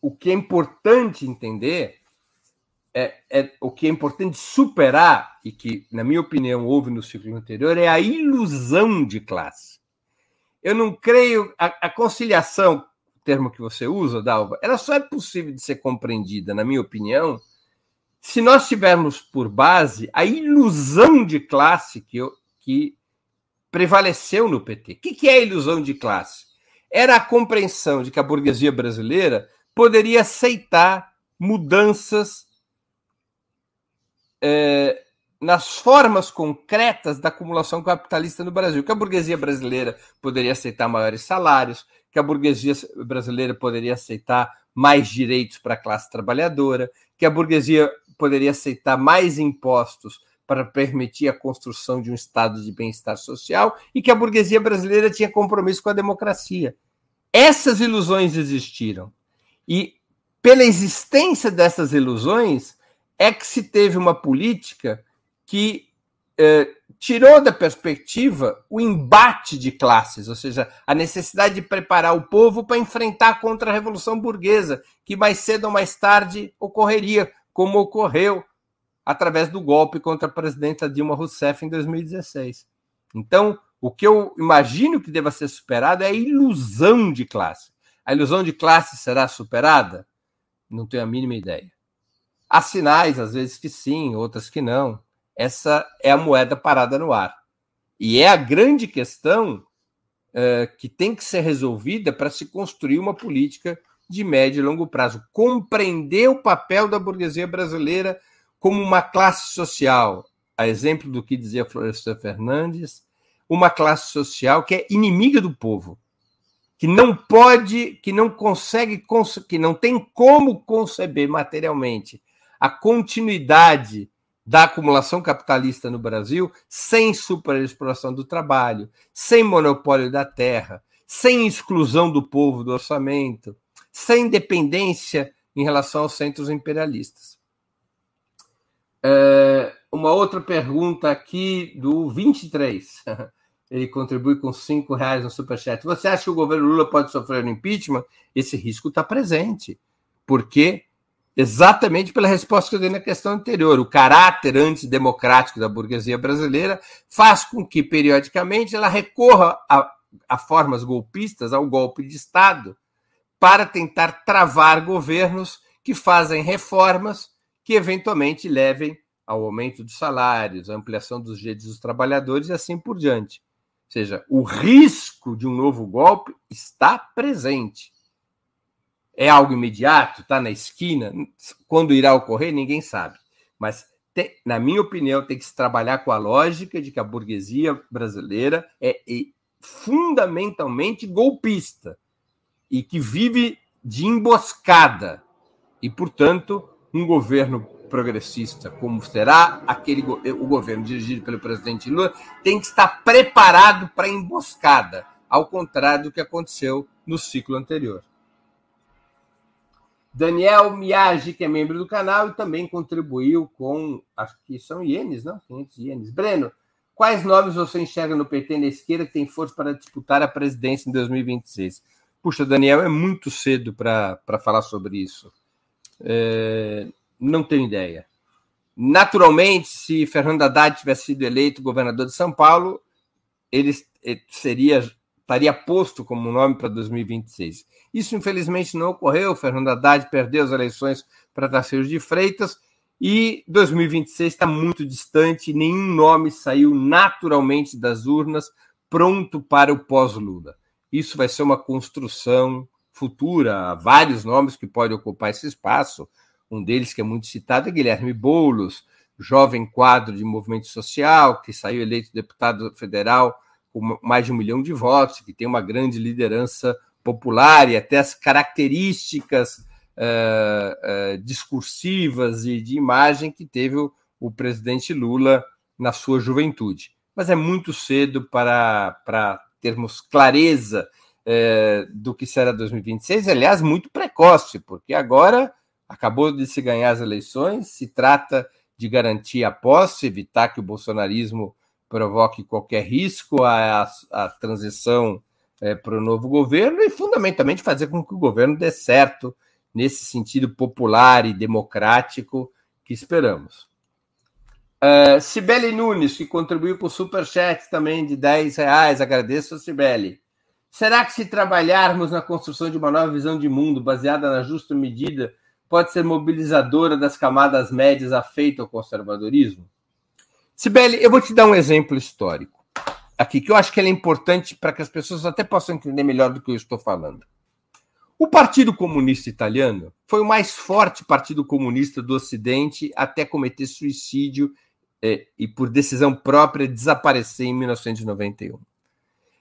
o que é importante entender é, é, o que é importante superar e que, na minha opinião, houve no ciclo anterior é a ilusão de classe. Eu não creio a, a conciliação, termo que você usa, Dalva, ela só é possível de ser compreendida, na minha opinião, se nós tivermos por base a ilusão de classe que, que prevaleceu no PT. O que, que é a ilusão de classe? Era a compreensão de que a burguesia brasileira poderia aceitar mudanças é, nas formas concretas da acumulação capitalista no Brasil, que a burguesia brasileira poderia aceitar maiores salários, que a burguesia brasileira poderia aceitar mais direitos para a classe trabalhadora, que a burguesia poderia aceitar mais impostos para permitir a construção de um estado de bem-estar social e que a burguesia brasileira tinha compromisso com a democracia. Essas ilusões existiram. E pela existência dessas ilusões, é que se teve uma política que eh, tirou da perspectiva o embate de classes, ou seja, a necessidade de preparar o povo para enfrentar a contra-revolução burguesa, que mais cedo ou mais tarde ocorreria, como ocorreu através do golpe contra a presidenta Dilma Rousseff em 2016. Então, o que eu imagino que deva ser superado é a ilusão de classe. A ilusão de classe será superada? Não tenho a mínima ideia. Há sinais, às vezes que sim, outras que não. Essa é a moeda parada no ar. E é a grande questão uh, que tem que ser resolvida para se construir uma política de médio e longo prazo. Compreender o papel da burguesia brasileira como uma classe social, a exemplo do que dizia Florestan Fernandes, uma classe social que é inimiga do povo, que não pode, que não consegue, que não tem como conceber materialmente a continuidade da acumulação capitalista no Brasil sem superexploração do trabalho, sem monopólio da terra, sem exclusão do povo do orçamento, sem dependência em relação aos centros imperialistas. É, uma outra pergunta aqui do 23. Ele contribui com cinco reais no Superchat. Você acha que o governo Lula pode sofrer um impeachment? Esse risco está presente, porque exatamente pela resposta que eu dei na questão anterior. O caráter antidemocrático da burguesia brasileira faz com que, periodicamente, ela recorra a, a formas golpistas, ao golpe de Estado, para tentar travar governos que fazem reformas que eventualmente levem ao aumento dos salários, à ampliação dos direitos dos trabalhadores e assim por diante. Ou seja, o risco de um novo golpe está presente. É algo imediato? Está na esquina? Quando irá ocorrer, ninguém sabe. Mas, tem, na minha opinião, tem que se trabalhar com a lógica de que a burguesia brasileira é, é fundamentalmente golpista e que vive de emboscada. E, portanto, um governo progressista, como será aquele o governo dirigido pelo presidente Lula, tem que estar preparado para a emboscada, ao contrário do que aconteceu no ciclo anterior. Daniel Miage, que é membro do canal e também contribuiu com, acho que são ienes, não? 500 ienes. Breno, quais nomes você enxerga no PT na esquerda que tem força para disputar a presidência em 2026? Puxa, Daniel, é muito cedo para falar sobre isso. É, não tenho ideia. Naturalmente, se Fernando Haddad tivesse sido eleito governador de São Paulo, ele seria estaria posto como nome para 2026. Isso, infelizmente, não ocorreu. Fernando Haddad perdeu as eleições para Tarcísio de Freitas e 2026 está muito distante. Nenhum nome saiu naturalmente das urnas pronto para o pós-Lula. Isso vai ser uma construção futura. Há vários nomes que podem ocupar esse espaço. Um deles que é muito citado é Guilherme Boulos, jovem quadro de movimento social, que saiu eleito deputado federal com mais de um milhão de votos, que tem uma grande liderança popular e até as características uh, uh, discursivas e de imagem que teve o, o, presidente Lula na sua juventude. Mas é muito cedo para, para termos clareza é, do que será 2026, aliás, muito precoce, porque agora acabou de se ganhar as eleições, se trata de garantir a posse, evitar que o bolsonarismo provoque qualquer risco à, à transição é, para o novo governo e, fundamentalmente, fazer com que o governo dê certo nesse sentido popular e democrático que esperamos. Uh, Cibele Nunes, que contribuiu com o Superchat também de 10 reais, agradeço, Cibele. Será que se trabalharmos na construção de uma nova visão de mundo baseada na justa medida pode ser mobilizadora das camadas médias afeitas ao conservadorismo? Sibeli, eu vou te dar um exemplo histórico aqui, que eu acho que é importante para que as pessoas até possam entender melhor do que eu estou falando. O Partido Comunista Italiano foi o mais forte partido comunista do Ocidente até cometer suicídio eh, e, por decisão própria, desaparecer em 1991.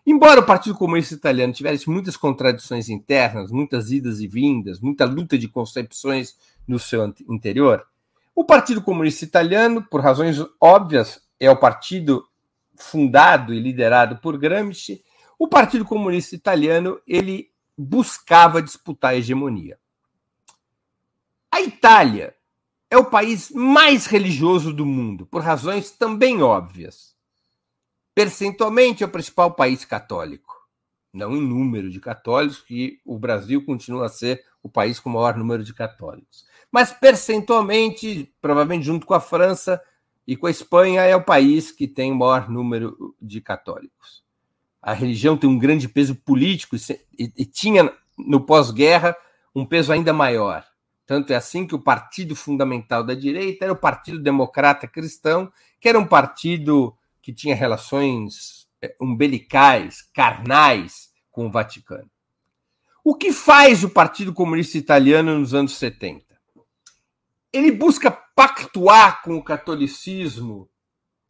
Embora o Partido Comunista Italiano tivesse muitas contradições internas, muitas idas e vindas, muita luta de concepções no seu interior, o Partido Comunista Italiano, por razões óbvias, é o partido fundado e liderado por Gramsci. O Partido Comunista Italiano ele buscava disputar a hegemonia. A Itália é o país mais religioso do mundo, por razões também óbvias. Percentualmente, é o principal país católico. Não em número de católicos, que o Brasil continua a ser o país com o maior número de católicos. Mas percentualmente, provavelmente junto com a França e com a Espanha, é o país que tem o maior número de católicos. A religião tem um grande peso político e, e tinha no pós-guerra um peso ainda maior. Tanto é assim que o partido fundamental da direita era o Partido Democrata Cristão, que era um partido que tinha relações é, umbilicais, carnais com o Vaticano. O que faz o Partido Comunista Italiano nos anos 70? Ele busca pactuar com o catolicismo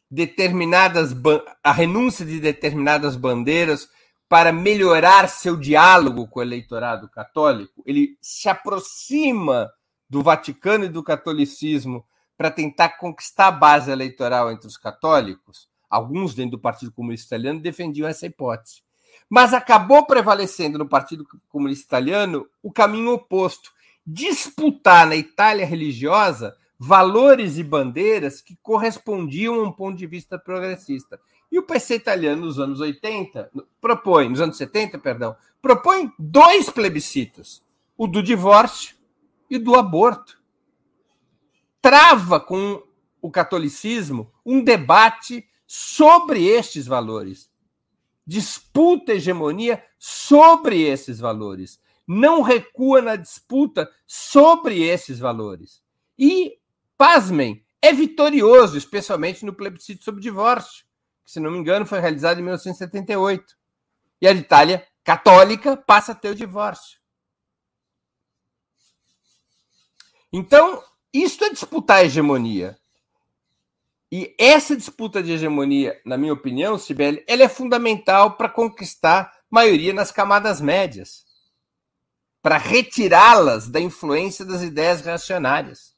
determinadas a renúncia de determinadas bandeiras para melhorar seu diálogo com o eleitorado católico. Ele se aproxima do Vaticano e do catolicismo para tentar conquistar a base eleitoral entre os católicos alguns dentro do Partido Comunista Italiano defendiam essa hipótese. Mas acabou prevalecendo no Partido Comunista Italiano o caminho oposto disputar na Itália religiosa valores e bandeiras que correspondiam a um ponto de vista progressista. E o PC italiano nos anos 80 propõe, nos anos 70, perdão, propõe dois plebiscitos, o do divórcio e do aborto. Trava com o catolicismo um debate sobre estes valores. Disputa hegemonia sobre esses valores. Não recua na disputa sobre esses valores. E, pasmem, é vitorioso, especialmente no plebiscito sobre divórcio, que, se não me engano, foi realizado em 1978. E a Itália católica passa a ter o divórcio. Então, isto é disputar a hegemonia. E essa disputa de hegemonia, na minha opinião, Sibeli, ela é fundamental para conquistar maioria nas camadas médias, para retirá-las da influência das ideias reacionárias.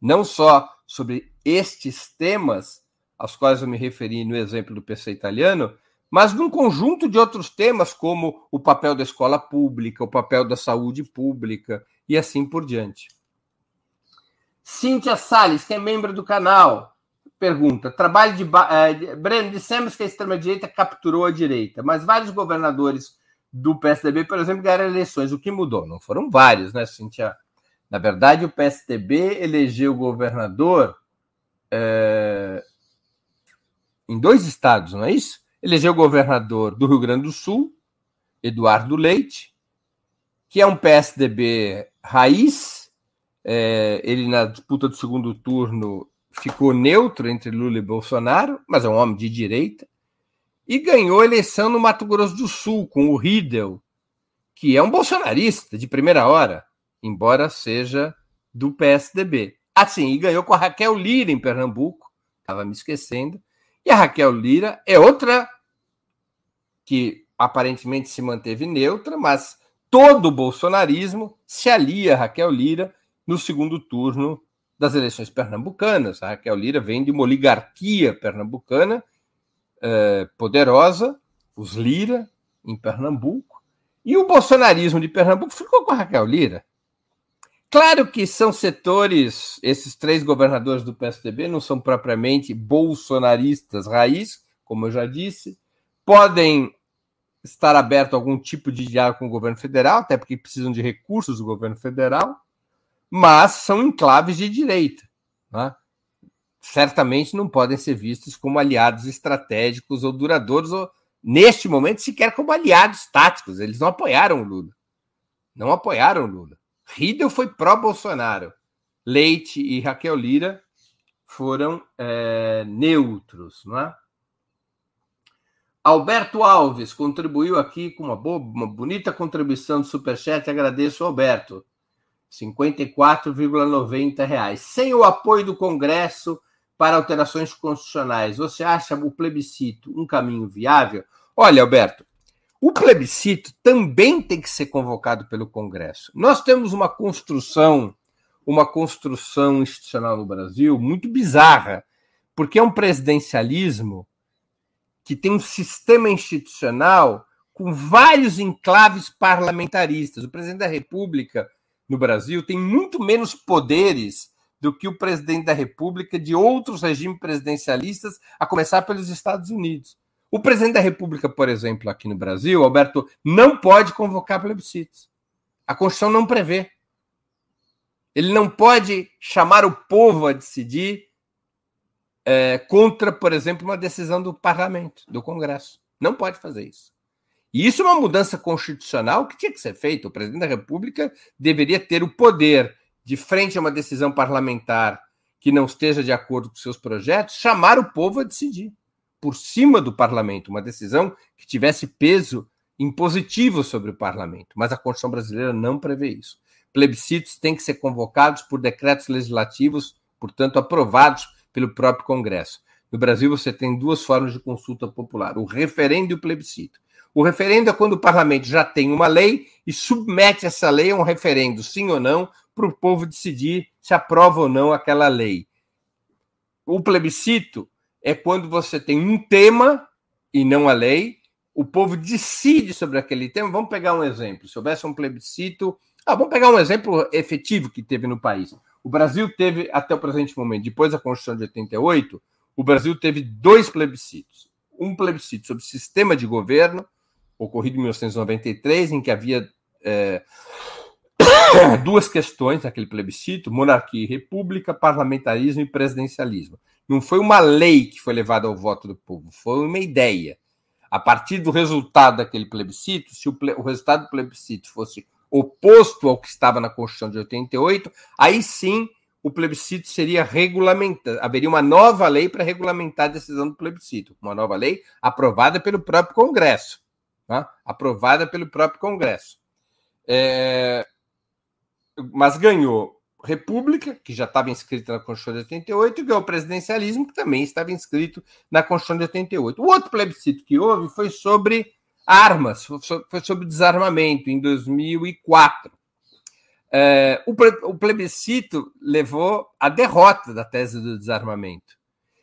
Não só sobre estes temas aos quais eu me referi no exemplo do PC italiano, mas num conjunto de outros temas, como o papel da escola pública, o papel da saúde pública e assim por diante. Cíntia Salles, que é membro do canal, Pergunta: trabalho de. Uh, Breno, dissemos que a extrema-direita capturou a direita, mas vários governadores do PSDB, por exemplo, ganharam eleições. O que mudou? Não foram vários, né, Cintia? Na verdade, o PSDB elegeu governador é, em dois estados, não é isso? Elegeu governador do Rio Grande do Sul, Eduardo Leite, que é um PSDB raiz. É, ele, na disputa do segundo turno, ficou neutro entre Lula e Bolsonaro, mas é um homem de direita, e ganhou a eleição no Mato Grosso do Sul com o Riedel, que é um bolsonarista de primeira hora, embora seja do PSDB. Assim, e ganhou com a Raquel Lira em Pernambuco, estava me esquecendo, e a Raquel Lira é outra que aparentemente se manteve neutra, mas todo o bolsonarismo se alia a Raquel Lira no segundo turno das eleições pernambucanas. A Raquel Lira vem de uma oligarquia pernambucana eh, poderosa, os Lira, em Pernambuco, e o bolsonarismo de Pernambuco ficou com a Raquel Lira. Claro que são setores, esses três governadores do PSDB não são propriamente bolsonaristas raiz, como eu já disse, podem estar aberto a algum tipo de diálogo com o governo federal, até porque precisam de recursos do governo federal, mas são enclaves de direita. Né? Certamente não podem ser vistos como aliados estratégicos ou duradouros, ou, neste momento, sequer como aliados táticos. Eles não apoiaram o Lula. Não apoiaram o Lula. Riedel foi pró-Bolsonaro. Leite e Raquel Lira foram é, neutros, não é? Alberto Alves contribuiu aqui com uma, boa, uma bonita contribuição do Superchat. Agradeço, Alberto. 54,90 reais. Sem o apoio do Congresso para alterações constitucionais, você acha o plebiscito um caminho viável? Olha, Alberto, o plebiscito também tem que ser convocado pelo Congresso. Nós temos uma construção, uma construção institucional no Brasil muito bizarra, porque é um presidencialismo que tem um sistema institucional com vários enclaves parlamentaristas. O presidente da República no Brasil tem muito menos poderes do que o presidente da República de outros regimes presidencialistas, a começar pelos Estados Unidos. O presidente da República, por exemplo, aqui no Brasil, Alberto, não pode convocar plebiscitos. A Constituição não prevê. Ele não pode chamar o povo a decidir é, contra, por exemplo, uma decisão do parlamento, do Congresso. Não pode fazer isso. E isso é uma mudança constitucional que tinha que ser feita. O presidente da República deveria ter o poder, de frente a uma decisão parlamentar que não esteja de acordo com seus projetos, chamar o povo a decidir por cima do parlamento, uma decisão que tivesse peso impositivo sobre o parlamento. Mas a Constituição brasileira não prevê isso. Plebiscitos têm que ser convocados por decretos legislativos, portanto, aprovados pelo próprio Congresso. No Brasil, você tem duas formas de consulta popular: o referendo e o plebiscito. O referendo é quando o parlamento já tem uma lei e submete essa lei a um referendo, sim ou não, para o povo decidir se aprova ou não aquela lei. O plebiscito é quando você tem um tema e não a lei, o povo decide sobre aquele tema. Vamos pegar um exemplo. Se houvesse um plebiscito. Ah, vamos pegar um exemplo efetivo que teve no país. O Brasil teve, até o presente momento, depois da Constituição de 88, o Brasil teve dois plebiscitos. Um plebiscito sobre sistema de governo, ocorrido em 1993, em que havia é, duas questões naquele plebiscito: monarquia e república, parlamentarismo e presidencialismo. Não foi uma lei que foi levada ao voto do povo, foi uma ideia. A partir do resultado daquele plebiscito, se o, o resultado do plebiscito fosse oposto ao que estava na Constituição de 88, aí sim o plebiscito seria regulamentado. Haveria uma nova lei para regulamentar a decisão do plebiscito. Uma nova lei aprovada pelo próprio Congresso. Tá? Aprovada pelo próprio Congresso. É... Mas ganhou República, que já estava inscrita na Constituição de 88, e ganhou presidencialismo, que também estava inscrito na Constituição de 88. O outro plebiscito que houve foi sobre armas, foi sobre desarmamento, em 2004. É, o plebiscito levou à derrota da tese do desarmamento.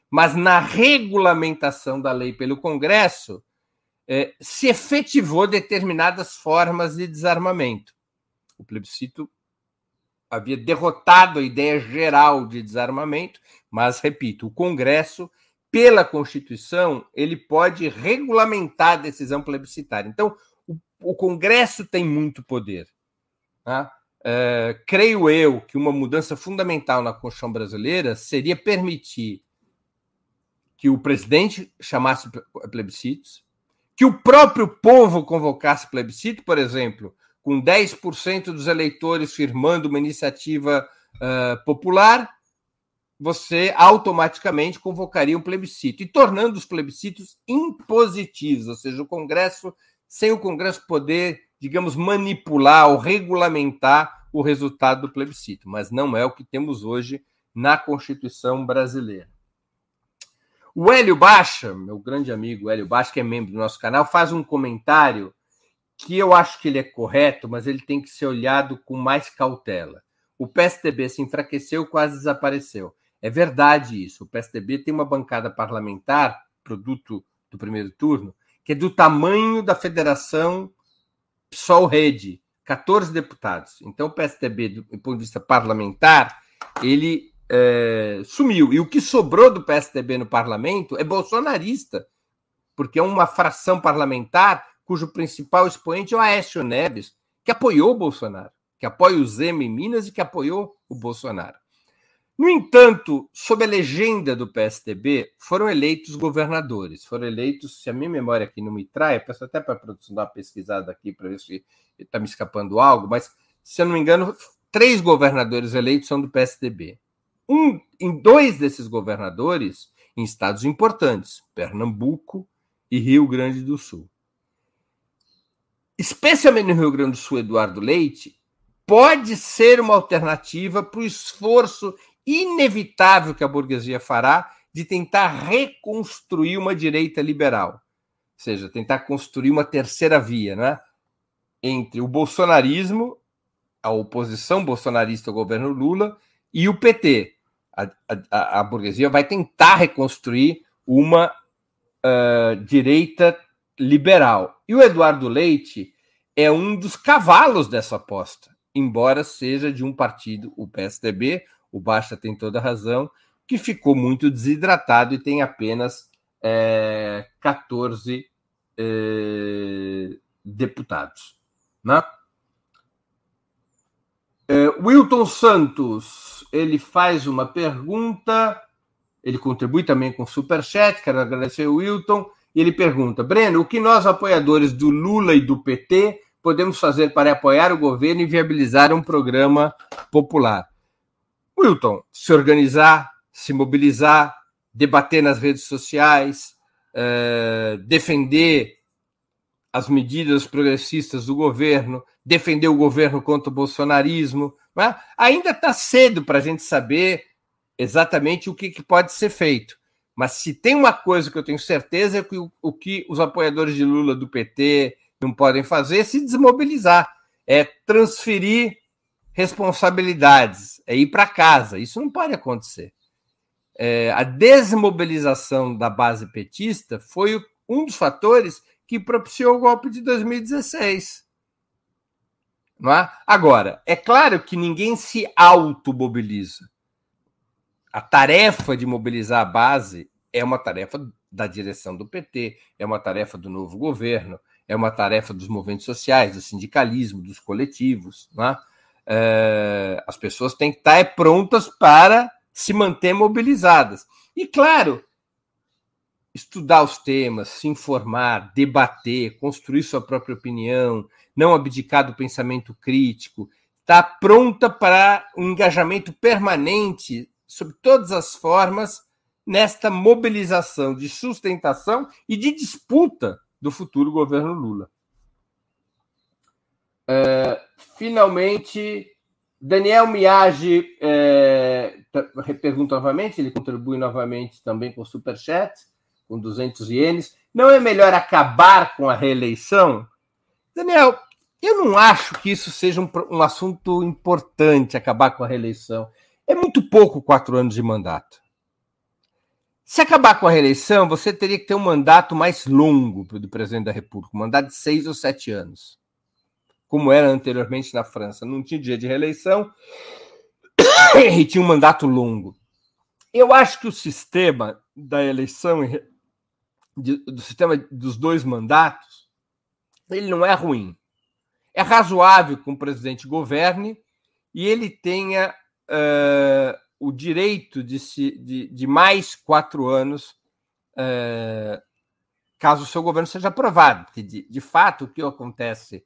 Mas na regulamentação da lei pelo Congresso, é, se efetivou determinadas formas de desarmamento. O plebiscito havia derrotado a ideia geral de desarmamento, mas, repito, o Congresso, pela Constituição, ele pode regulamentar a decisão plebiscitária. Então, o, o Congresso tem muito poder. Tá? Uh, creio eu que uma mudança fundamental na Constituição brasileira seria permitir que o presidente chamasse plebiscitos, que o próprio povo convocasse plebiscito, por exemplo, com 10% dos eleitores firmando uma iniciativa uh, popular, você automaticamente convocaria um plebiscito e tornando os plebiscitos impositivos, ou seja, o Congresso, sem o Congresso poder, digamos, manipular ou regulamentar o resultado do plebiscito, mas não é o que temos hoje na Constituição brasileira. O Hélio Baixa, meu grande amigo Hélio Baixa, que é membro do nosso canal, faz um comentário que eu acho que ele é correto, mas ele tem que ser olhado com mais cautela. O PSDB se enfraqueceu, quase desapareceu. É verdade isso. O PSDB tem uma bancada parlamentar, produto do primeiro turno, que é do tamanho da federação PSOL-Rede, 14 deputados. Então, o PSDB, do ponto de vista parlamentar, ele é, sumiu. E o que sobrou do PSDB no parlamento é bolsonarista, porque é uma fração parlamentar cujo principal expoente é o Aécio Neves, que apoiou o Bolsonaro, que apoia o Zema em Minas e que apoiou o Bolsonaro. No entanto, sob a legenda do PSDB, foram eleitos governadores. Foram eleitos, se a minha memória aqui não me trai, peço até para a produção dar uma pesquisada aqui para ver se está me escapando algo, mas, se eu não me engano, três governadores eleitos são do PSDB. Um, em dois desses governadores, em estados importantes, Pernambuco e Rio Grande do Sul. Especialmente no Rio Grande do Sul, Eduardo Leite pode ser uma alternativa para o esforço inevitável que a burguesia fará de tentar reconstruir uma direita liberal. Ou seja, tentar construir uma terceira via, né? Entre o bolsonarismo, a oposição bolsonarista ao governo Lula e o PT. A, a, a burguesia vai tentar reconstruir uma uh, direita liberal. E o Eduardo Leite é um dos cavalos dessa aposta, embora seja de um partido, o PSDB, o Basta tem toda a razão, que ficou muito desidratado e tem apenas é, 14 é, deputados. Né? É, Wilton Santos, ele faz uma pergunta, ele contribui também com o Superchat, quero agradecer o Wilton, e ele pergunta, Breno, o que nós apoiadores do Lula e do PT podemos fazer para apoiar o governo e viabilizar um programa popular? Wilton, se organizar, se mobilizar, debater nas redes sociais, uh, defender as medidas progressistas do governo, defender o governo contra o bolsonarismo. É? Ainda está cedo para a gente saber exatamente o que, que, pode ser feito. Mas se tem uma coisa que eu tenho certeza é que o, o que os apoiadores de Lula do PT não podem fazer é se desmobilizar, é transferir responsabilidades, é ir para casa. Isso não pode acontecer. É, a desmobilização da base petista foi um dos fatores que propiciou o golpe de 2016. Não é? Agora, é claro que ninguém se automobiliza. A tarefa de mobilizar a base é uma tarefa da direção do PT, é uma tarefa do novo governo, é uma tarefa dos movimentos sociais, do sindicalismo, dos coletivos. Não é? É, as pessoas têm que estar prontas para se manter mobilizadas. E, claro, estudar os temas, se informar, debater, construir sua própria opinião, não abdicar do pensamento crítico, estar tá pronta para um engajamento permanente sob todas as formas nesta mobilização de sustentação e de disputa do futuro governo Lula. É, finalmente, Daniel Miage é, pergunta novamente, ele contribui novamente também com Superchat, com 200 ienes. Não é melhor acabar com a reeleição? Daniel, eu não acho que isso seja um, um assunto importante, acabar com a reeleição. É muito pouco quatro anos de mandato. Se acabar com a reeleição, você teria que ter um mandato mais longo do presidente da República, um mandato de seis ou sete anos como era anteriormente na França. Não tinha dia de reeleição e tinha um mandato longo. Eu acho que o sistema da eleição, do sistema dos dois mandatos, ele não é ruim. É razoável que um presidente governe e ele tenha uh, o direito de, se, de, de mais quatro anos, uh, caso o seu governo seja aprovado. De, de fato, o que acontece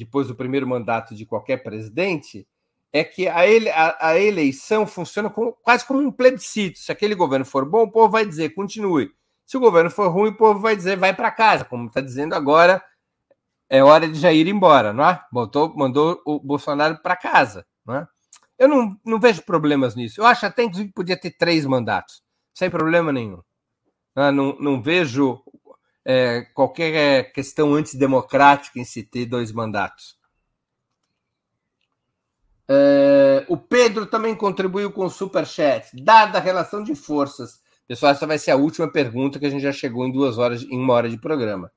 depois do primeiro mandato de qualquer presidente, é que a, ele, a, a eleição funciona como, quase como um plebiscito. Se aquele governo for bom, o povo vai dizer continue. Se o governo for ruim, o povo vai dizer vai para casa, como está dizendo agora, é hora de já ir embora, não é? Botou, mandou o Bolsonaro para casa, não é? Eu não, não vejo problemas nisso. Eu acho até que podia ter três mandatos, sem problema nenhum. Não, é? não, não vejo é, qualquer questão antidemocrática em se ter dois mandatos. É, o Pedro também contribuiu com o superchat. Dada a relação de forças, pessoal, essa vai ser a última pergunta que a gente já chegou em duas horas, em uma hora de programa.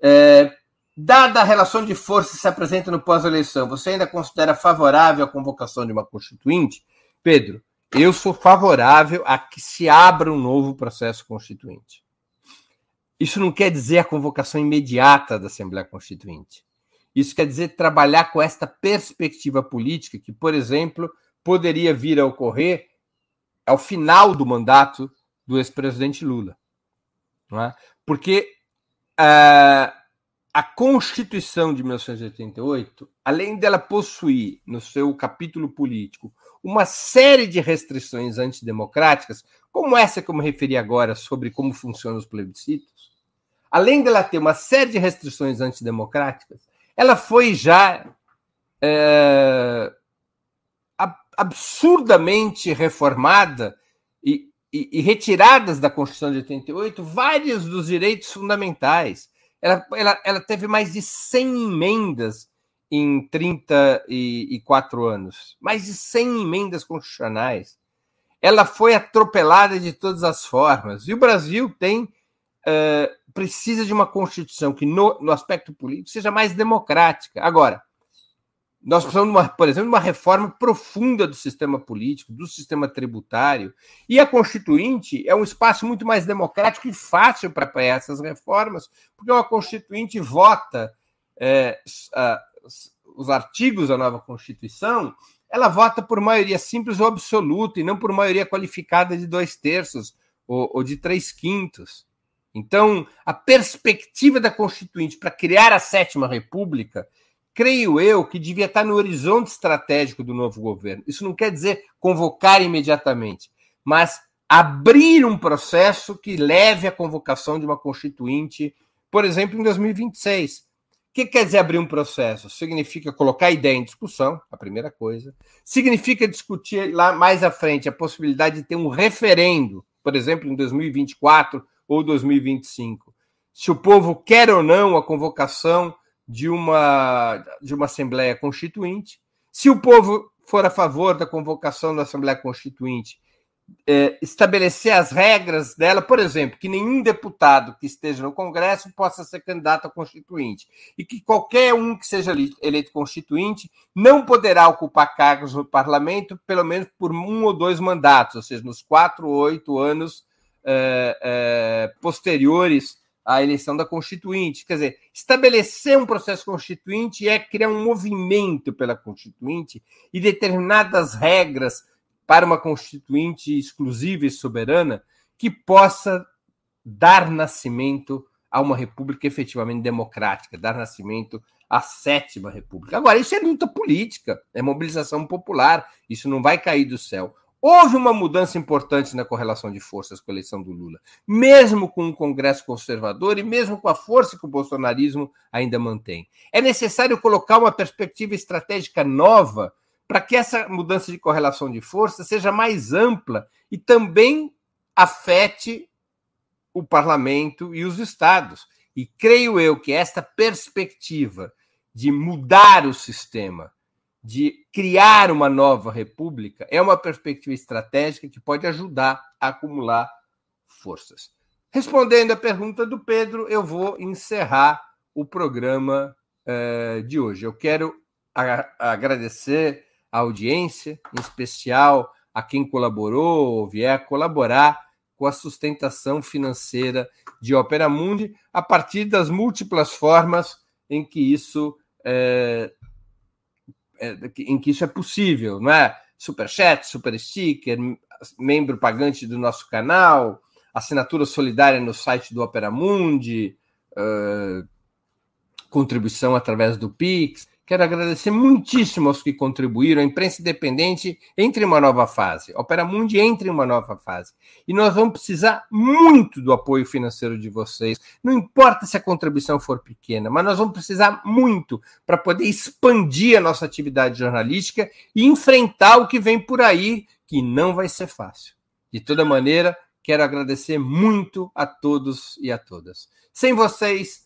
É, dada a relação de força que se apresenta no pós-eleição, você ainda considera favorável a convocação de uma constituinte? Pedro, eu sou favorável a que se abra um novo processo constituinte. Isso não quer dizer a convocação imediata da Assembleia Constituinte. Isso quer dizer trabalhar com esta perspectiva política que, por exemplo, poderia vir a ocorrer ao final do mandato do ex-presidente Lula. É? Porque uh, a Constituição de 1988, além dela possuir no seu capítulo político uma série de restrições antidemocráticas, como essa que eu me referi agora sobre como funcionam os plebiscitos, além dela ter uma série de restrições antidemocráticas, ela foi já é, absurdamente reformada e, e, e, retiradas da Constituição de 88 vários dos direitos fundamentais. Ela, ela, ela teve mais de 100 emendas em 34 anos mais de 100 emendas constitucionais. Ela foi atropelada de todas as formas. E o Brasil tem uh, precisa de uma Constituição que, no, no aspecto político, seja mais democrática. Agora, nós precisamos, uma, por exemplo, de uma reforma profunda do sistema político, do sistema tributário. E a Constituinte é um espaço muito mais democrático e fácil para essas reformas, porque uma Constituinte vota é, a, os artigos da nova Constituição, ela vota por maioria simples ou absoluta, e não por maioria qualificada de dois terços ou, ou de três quintos. Então, a perspectiva da Constituinte para criar a sétima república, creio eu que devia estar no horizonte estratégico do novo governo. Isso não quer dizer convocar imediatamente, mas abrir um processo que leve à convocação de uma Constituinte, por exemplo, em 2026. O que quer dizer abrir um processo? Significa colocar a ideia em discussão, a primeira coisa. Significa discutir lá mais à frente a possibilidade de ter um referendo, por exemplo, em 2024 ou 2025. Se o povo quer ou não a convocação de uma, de uma Assembleia Constituinte, se o povo for a favor da convocação da Assembleia Constituinte, é, estabelecer as regras dela, por exemplo, que nenhum deputado que esteja no Congresso possa ser candidato a constituinte, e que qualquer um que seja eleito constituinte não poderá ocupar cargos no parlamento, pelo menos por um ou dois mandatos, ou seja, nos quatro ou oito anos é, é, posteriores à eleição da Constituinte. Quer dizer, estabelecer um processo constituinte é criar um movimento pela Constituinte e determinadas regras para uma Constituinte exclusiva e soberana que possa dar nascimento a uma república efetivamente democrática, dar nascimento à sétima república. Agora, isso é luta política, é mobilização popular, isso não vai cair do céu. Houve uma mudança importante na correlação de forças com a eleição do Lula, mesmo com um Congresso conservador e mesmo com a força que o bolsonarismo ainda mantém. É necessário colocar uma perspectiva estratégica nova para que essa mudança de correlação de forças seja mais ampla e também afete o parlamento e os estados. E creio eu que esta perspectiva de mudar o sistema de criar uma nova república é uma perspectiva estratégica que pode ajudar a acumular forças. Respondendo à pergunta do Pedro, eu vou encerrar o programa uh, de hoje. Eu quero agradecer a audiência, em especial a quem colaborou ou vier colaborar com a sustentação financeira de Opera Mundi, a partir das múltiplas formas em que isso é, em que isso é possível, não é? Superchat, super sticker, membro pagante do nosso canal, assinatura solidária no site do Opera Mundi, uh, contribuição através do Pix. Quero agradecer muitíssimo aos que contribuíram. A imprensa independente entre em uma nova fase. A Opera Mundi entra em uma nova fase. E nós vamos precisar muito do apoio financeiro de vocês. Não importa se a contribuição for pequena, mas nós vamos precisar muito para poder expandir a nossa atividade jornalística e enfrentar o que vem por aí, que não vai ser fácil. De toda maneira, quero agradecer muito a todos e a todas. Sem vocês,